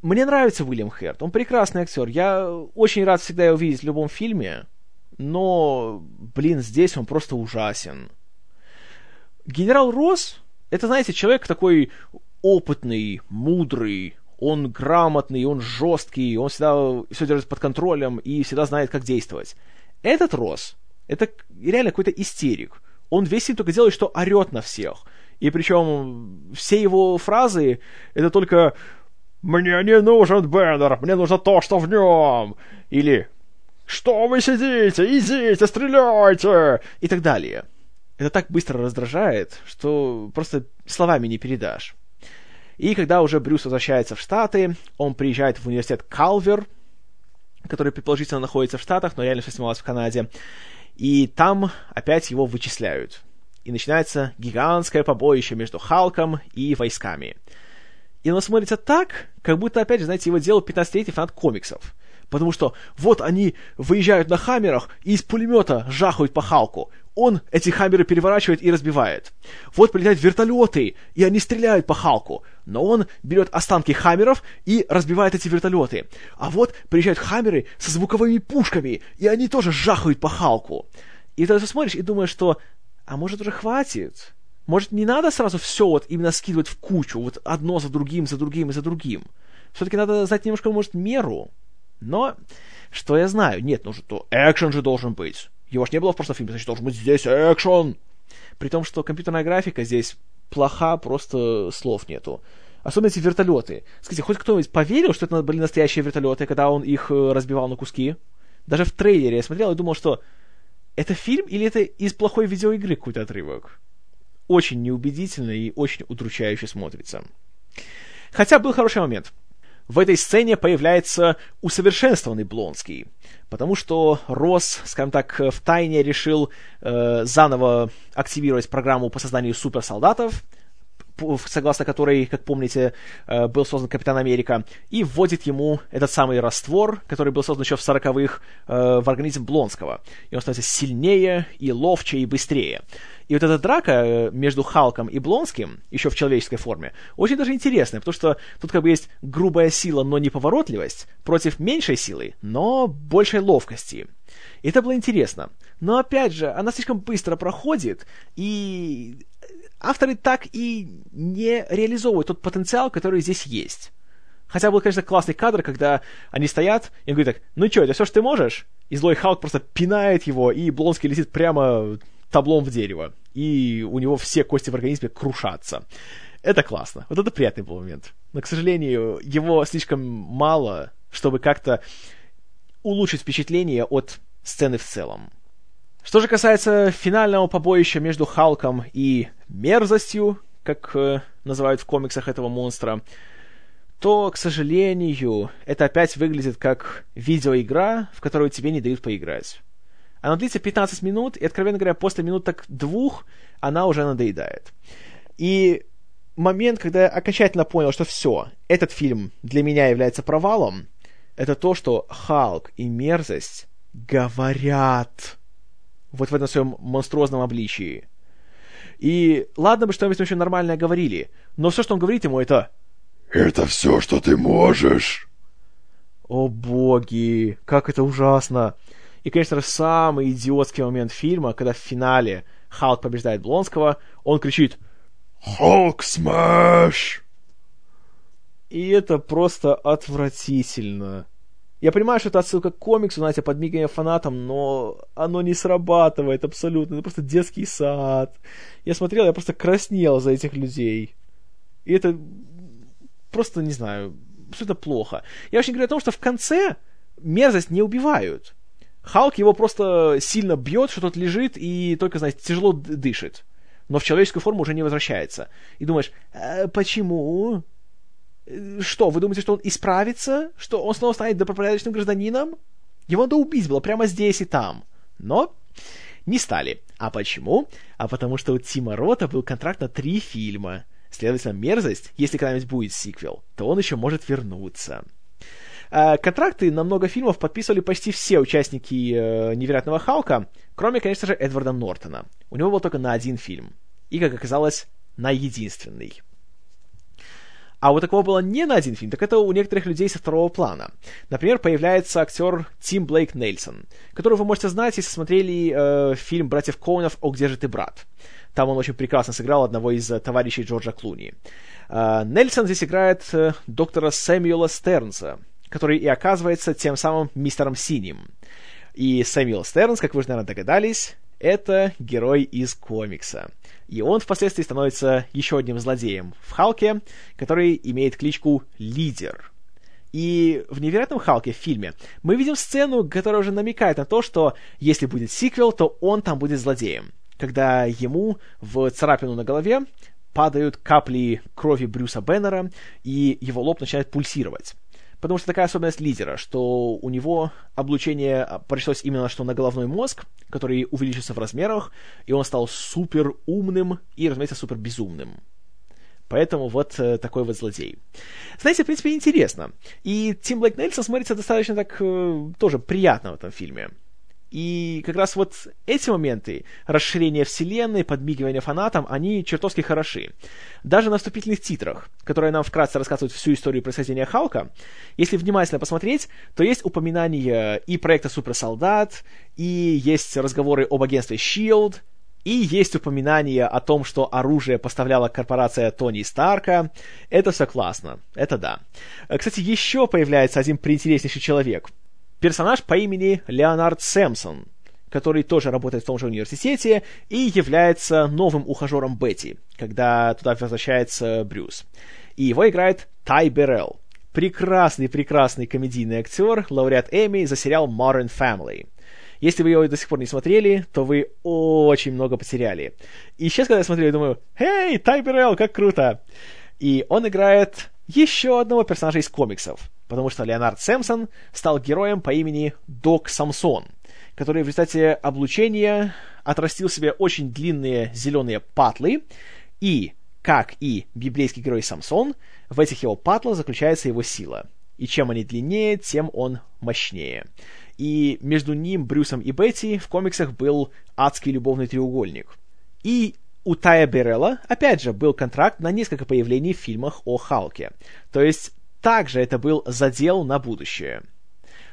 мне нравится Уильям Херт, он прекрасный актер. Я очень рад всегда его видеть в любом фильме, но, блин, здесь он просто ужасен. Генерал Росс, это, знаете, человек такой опытный, мудрый, он грамотный, он жесткий, он всегда все держит под контролем и всегда знает, как действовать. Этот Росс, это реально какой-то истерик. Он весь фильм только делает, что орет на всех. И причем все его фразы это только «Мне не нужен Бендер, мне нужно то, что в нем!» Или «Что вы сидите? Идите, стреляйте!» И так далее. Это так быстро раздражает, что просто словами не передашь. И когда уже Брюс возвращается в Штаты, он приезжает в университет Калвер, который предположительно находится в Штатах, но реально все снималось в Канаде, и там опять его вычисляют и начинается гигантское побоище между Халком и войсками. И оно смотрится так, как будто, опять же, знаете, его делал 15-летний фанат комиксов. Потому что вот они выезжают на хаммерах и из пулемета жахают по Халку. Он эти хаммеры переворачивает и разбивает. Вот прилетают вертолеты, и они стреляют по Халку. Но он берет останки хаммеров и разбивает эти вертолеты. А вот приезжают хаммеры со звуковыми пушками, и они тоже жахают по Халку. И ты смотришь и думаешь, что а может уже хватит? Может, не надо сразу все вот именно скидывать в кучу, вот одно за другим, за другим и за другим? Все-таки надо знать немножко, может, меру. Но, что я знаю? Нет, ну что, экшен же должен быть. Его ж не было в прошлом фильме, значит, должен быть здесь экшен. При том, что компьютерная графика здесь плоха, просто слов нету. Особенно эти вертолеты. Скажите, хоть кто-нибудь поверил, что это были настоящие вертолеты, когда он их э, разбивал на куски? Даже в трейлере я смотрел и думал, что это фильм или это из плохой видеоигры какой-то отрывок? Очень неубедительно и очень удручающе смотрится. Хотя был хороший момент. В этой сцене появляется усовершенствованный Блонский, потому что Росс, скажем так, в тайне решил э, заново активировать программу по созданию суперсолдатов, согласно которой, как помните, э, был создан Капитан Америка, и вводит ему этот самый раствор, который был создан еще в 40-х, э, в организм Блонского. И он становится сильнее, и ловче, и быстрее. И вот эта драка э, между Халком и Блонским, еще в человеческой форме, очень даже интересная, потому что тут как бы есть грубая сила, но неповоротливость, против меньшей силы, но большей ловкости. И это было интересно. Но опять же, она слишком быстро проходит, и авторы так и не реализовывают тот потенциал, который здесь есть. Хотя был, конечно, классный кадр, когда они стоят, и он говорит так, ну что, это все, что ты можешь? И злой Халк просто пинает его, и Блонский летит прямо таблом в дерево. И у него все кости в организме крушатся. Это классно. Вот это приятный был момент. Но, к сожалению, его слишком мало, чтобы как-то улучшить впечатление от сцены в целом. Что же касается финального побоища между Халком и Мерзостью, как э, называют в комиксах этого монстра, то, к сожалению, это опять выглядит как видеоигра, в которую тебе не дают поиграть. Она длится 15 минут, и, откровенно говоря, после минут так двух она уже надоедает. И момент, когда я окончательно понял, что все, этот фильм для меня является провалом, это то, что Халк и Мерзость говорят вот в этом своем монструозном обличии. И ладно бы что-нибудь еще нормальное говорили, но все, что он говорит ему, это «Это все, что ты можешь!» О боги, как это ужасно! И, конечно самый идиотский момент фильма, когда в финале Халк побеждает Блонского, он кричит «Халк смэш!» И это просто отвратительно. Я понимаю, что это отсылка к комиксу, знаете, подмигивание фанатам, но оно не срабатывает абсолютно. Это просто детский сад. Я смотрел, я просто краснел за этих людей. И это просто, не знаю, абсолютно плохо. Я очень говорю о том, что в конце мерзость не убивают. Халк его просто сильно бьет, что тот лежит и только, знаете, тяжело дышит. Но в человеческую форму уже не возвращается. И думаешь, э, почему? Что, вы думаете, что он исправится? Что он снова станет добропорядочным гражданином? Его надо убить было прямо здесь и там. Но не стали. А почему? А потому что у Тима Рота был контракт на три фильма. Следовательно, мерзость, если когда-нибудь будет сиквел, то он еще может вернуться. А, контракты на много фильмов подписывали почти все участники э, «Невероятного Халка», кроме, конечно же, Эдварда Нортона. У него был только на один фильм. И, как оказалось, на единственный. А вот такого было не на один фильм, так это у некоторых людей со второго плана. Например, появляется актер Тим Блейк Нельсон, которого вы можете знать, если смотрели э, фильм «Братьев Коунов. О, где же ты, брат?». Там он очень прекрасно сыграл одного из э, товарищей Джорджа Клуни. Э, Нельсон здесь играет э, доктора Сэмюэла Стернса, который и оказывается тем самым мистером Синим. И Сэмюэл Стернс, как вы уже, наверное, догадались, это герой из комикса. И он впоследствии становится еще одним злодеем в Халке, который имеет кличку Лидер. И в «Невероятном Халке» в фильме мы видим сцену, которая уже намекает на то, что если будет сиквел, то он там будет злодеем. Когда ему в царапину на голове падают капли крови Брюса Беннера, и его лоб начинает пульсировать. Потому что такая особенность лидера, что у него облучение пришлось именно что на головной мозг, который увеличился в размерах, и он стал супер умным и, разумеется, супер безумным. Поэтому вот э, такой вот злодей. Знаете, в принципе, интересно. И Тим Блэк Нельсон смотрится достаточно так э, тоже приятно в этом фильме. И как раз вот эти моменты, расширение вселенной, подмигивание фанатам, они чертовски хороши. Даже на вступительных титрах, которые нам вкратце рассказывают всю историю происхождения Халка, если внимательно посмотреть, то есть упоминание и проекта Суперсолдат, и есть разговоры об агентстве S.H.I.E.L.D., и есть упоминание о том, что оружие поставляла корпорация Тони Старка. Это все классно. Это да. Кстати, еще появляется один приинтереснейший человек — персонаж по имени Леонард Сэмпсон, который тоже работает в том же университете и является новым ухажером Бетти, когда туда возвращается Брюс. И его играет Тай Беррелл. Прекрасный-прекрасный комедийный актер, лауреат Эми за сериал Modern Family. Если вы его до сих пор не смотрели, то вы очень много потеряли. И сейчас, когда я смотрю, я думаю, «Эй, Тай Беррелл, как круто!» И он играет еще одного персонажа из комиксов, потому что Леонард Сэмпсон стал героем по имени Док Самсон, который в результате облучения отрастил себе очень длинные зеленые патлы и, как и библейский герой Самсон, в этих его патлах заключается его сила. И чем они длиннее, тем он мощнее. И между ним, Брюсом и Бетти в комиксах был адский любовный треугольник. И у Тая Берелла, опять же, был контракт на несколько появлений в фильмах о Халке. То есть, также это был задел на будущее.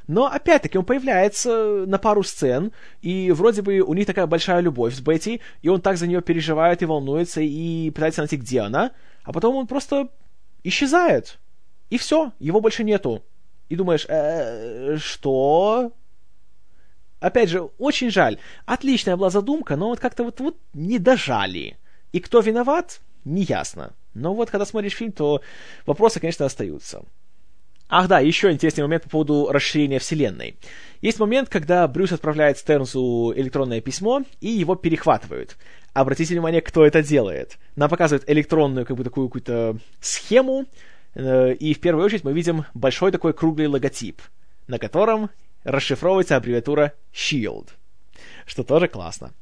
Но, опять-таки, он появляется на пару сцен, и вроде бы у них такая большая любовь с Бетти, и он так за нее переживает и волнуется, и пытается найти, где она, а потом он просто исчезает. И все, его больше нету. И думаешь, э, что? Опять же, очень жаль. Отличная была задумка, но вот как-то вот, вот не дожали. И кто виноват, неясно. Но вот когда смотришь фильм, то вопросы, конечно, остаются. Ах да, еще интересный момент по поводу расширения вселенной. Есть момент, когда Брюс отправляет Стернсу электронное письмо, и его перехватывают. Обратите внимание, кто это делает. Нам показывают электронную, как бы такую какую-то схему, э, и в первую очередь мы видим большой такой круглый логотип, на котором расшифровывается аббревиатура SHIELD, что тоже классно.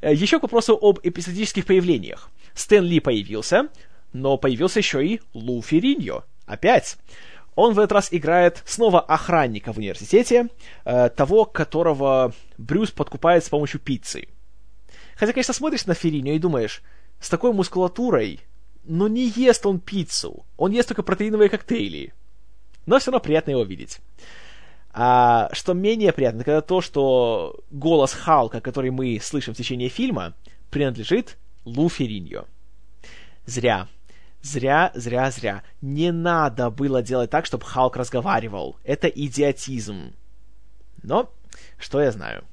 Э, еще к вопросу об эпизодических появлениях. Стэн Ли появился, но появился еще и Лу Фериньо, Опять. Он в этот раз играет снова охранника в университете, э, того, которого Брюс подкупает с помощью пиццы. Хотя, конечно, смотришь на Фериньо и думаешь, с такой мускулатурой, но не ест он пиццу, он ест только протеиновые коктейли. Но все равно приятно его видеть. А что менее приятно, это то, что голос Халка, который мы слышим в течение фильма, принадлежит Лу Фериньо. Зря. Зря, зря, зря. Не надо было делать так, чтобы Халк разговаривал. Это идиотизм. Но, что я знаю.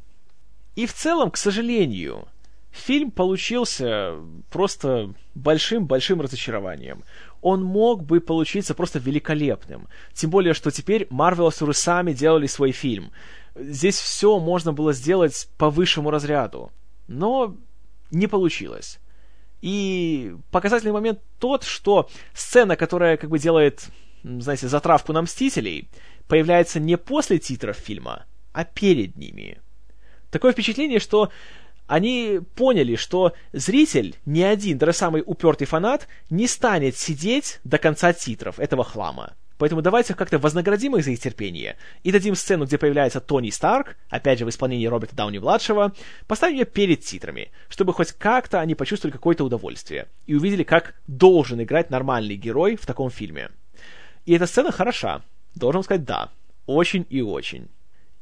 И в целом, к сожалению, фильм получился просто большим-большим разочарованием. Он мог бы получиться просто великолепным. Тем более, что теперь Марвелосуры сами делали свой фильм. Здесь все можно было сделать по высшему разряду. Но не получилось. И показательный момент тот, что сцена, которая как бы делает, знаете, затравку на Мстителей, появляется не после титров фильма, а перед ними. Такое впечатление, что они поняли, что зритель, ни один, даже самый упертый фанат, не станет сидеть до конца титров этого хлама. Поэтому давайте как-то вознаградим их за их терпение и дадим сцену, где появляется Тони Старк, опять же в исполнении Роберта Дауни-младшего, поставим ее перед титрами, чтобы хоть как-то они почувствовали какое-то удовольствие и увидели, как должен играть нормальный герой в таком фильме. И эта сцена хороша, должен сказать да, очень и очень.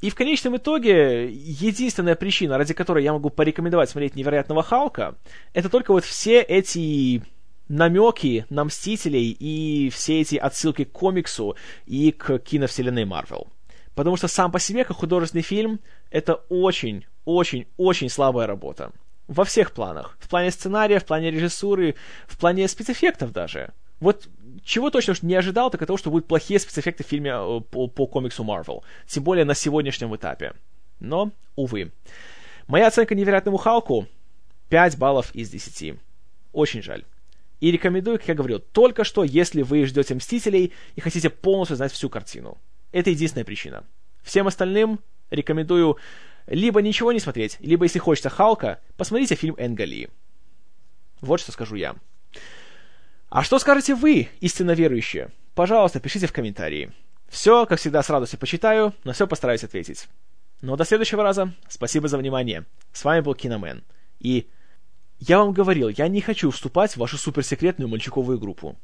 И в конечном итоге, единственная причина, ради которой я могу порекомендовать смотреть «Невероятного Халка», это только вот все эти намеки на Мстителей и все эти отсылки к комиксу и к киновселенной Марвел. Потому что сам по себе, как художественный фильм, это очень, очень, очень слабая работа. Во всех планах. В плане сценария, в плане режиссуры, в плане спецэффектов даже. Вот чего точно не ожидал, так это того, что будут плохие спецэффекты в фильме э, по, по комиксу Marvel. Тем более на сегодняшнем этапе. Но, увы. Моя оценка невероятному Халку 5 баллов из 10. Очень жаль. И рекомендую, как я говорил, только что, если вы ждете Мстителей и хотите полностью знать всю картину. Это единственная причина. Всем остальным рекомендую либо ничего не смотреть, либо, если хочется Халка, посмотрите фильм Энгали. Вот что скажу я. А что скажете вы, истинно верующие? Пожалуйста, пишите в комментарии. Все, как всегда, с радостью почитаю, но все постараюсь ответить. Но до следующего раза. Спасибо за внимание. С вами был Киномен. И я вам говорил, я не хочу вступать в вашу суперсекретную мальчиковую группу.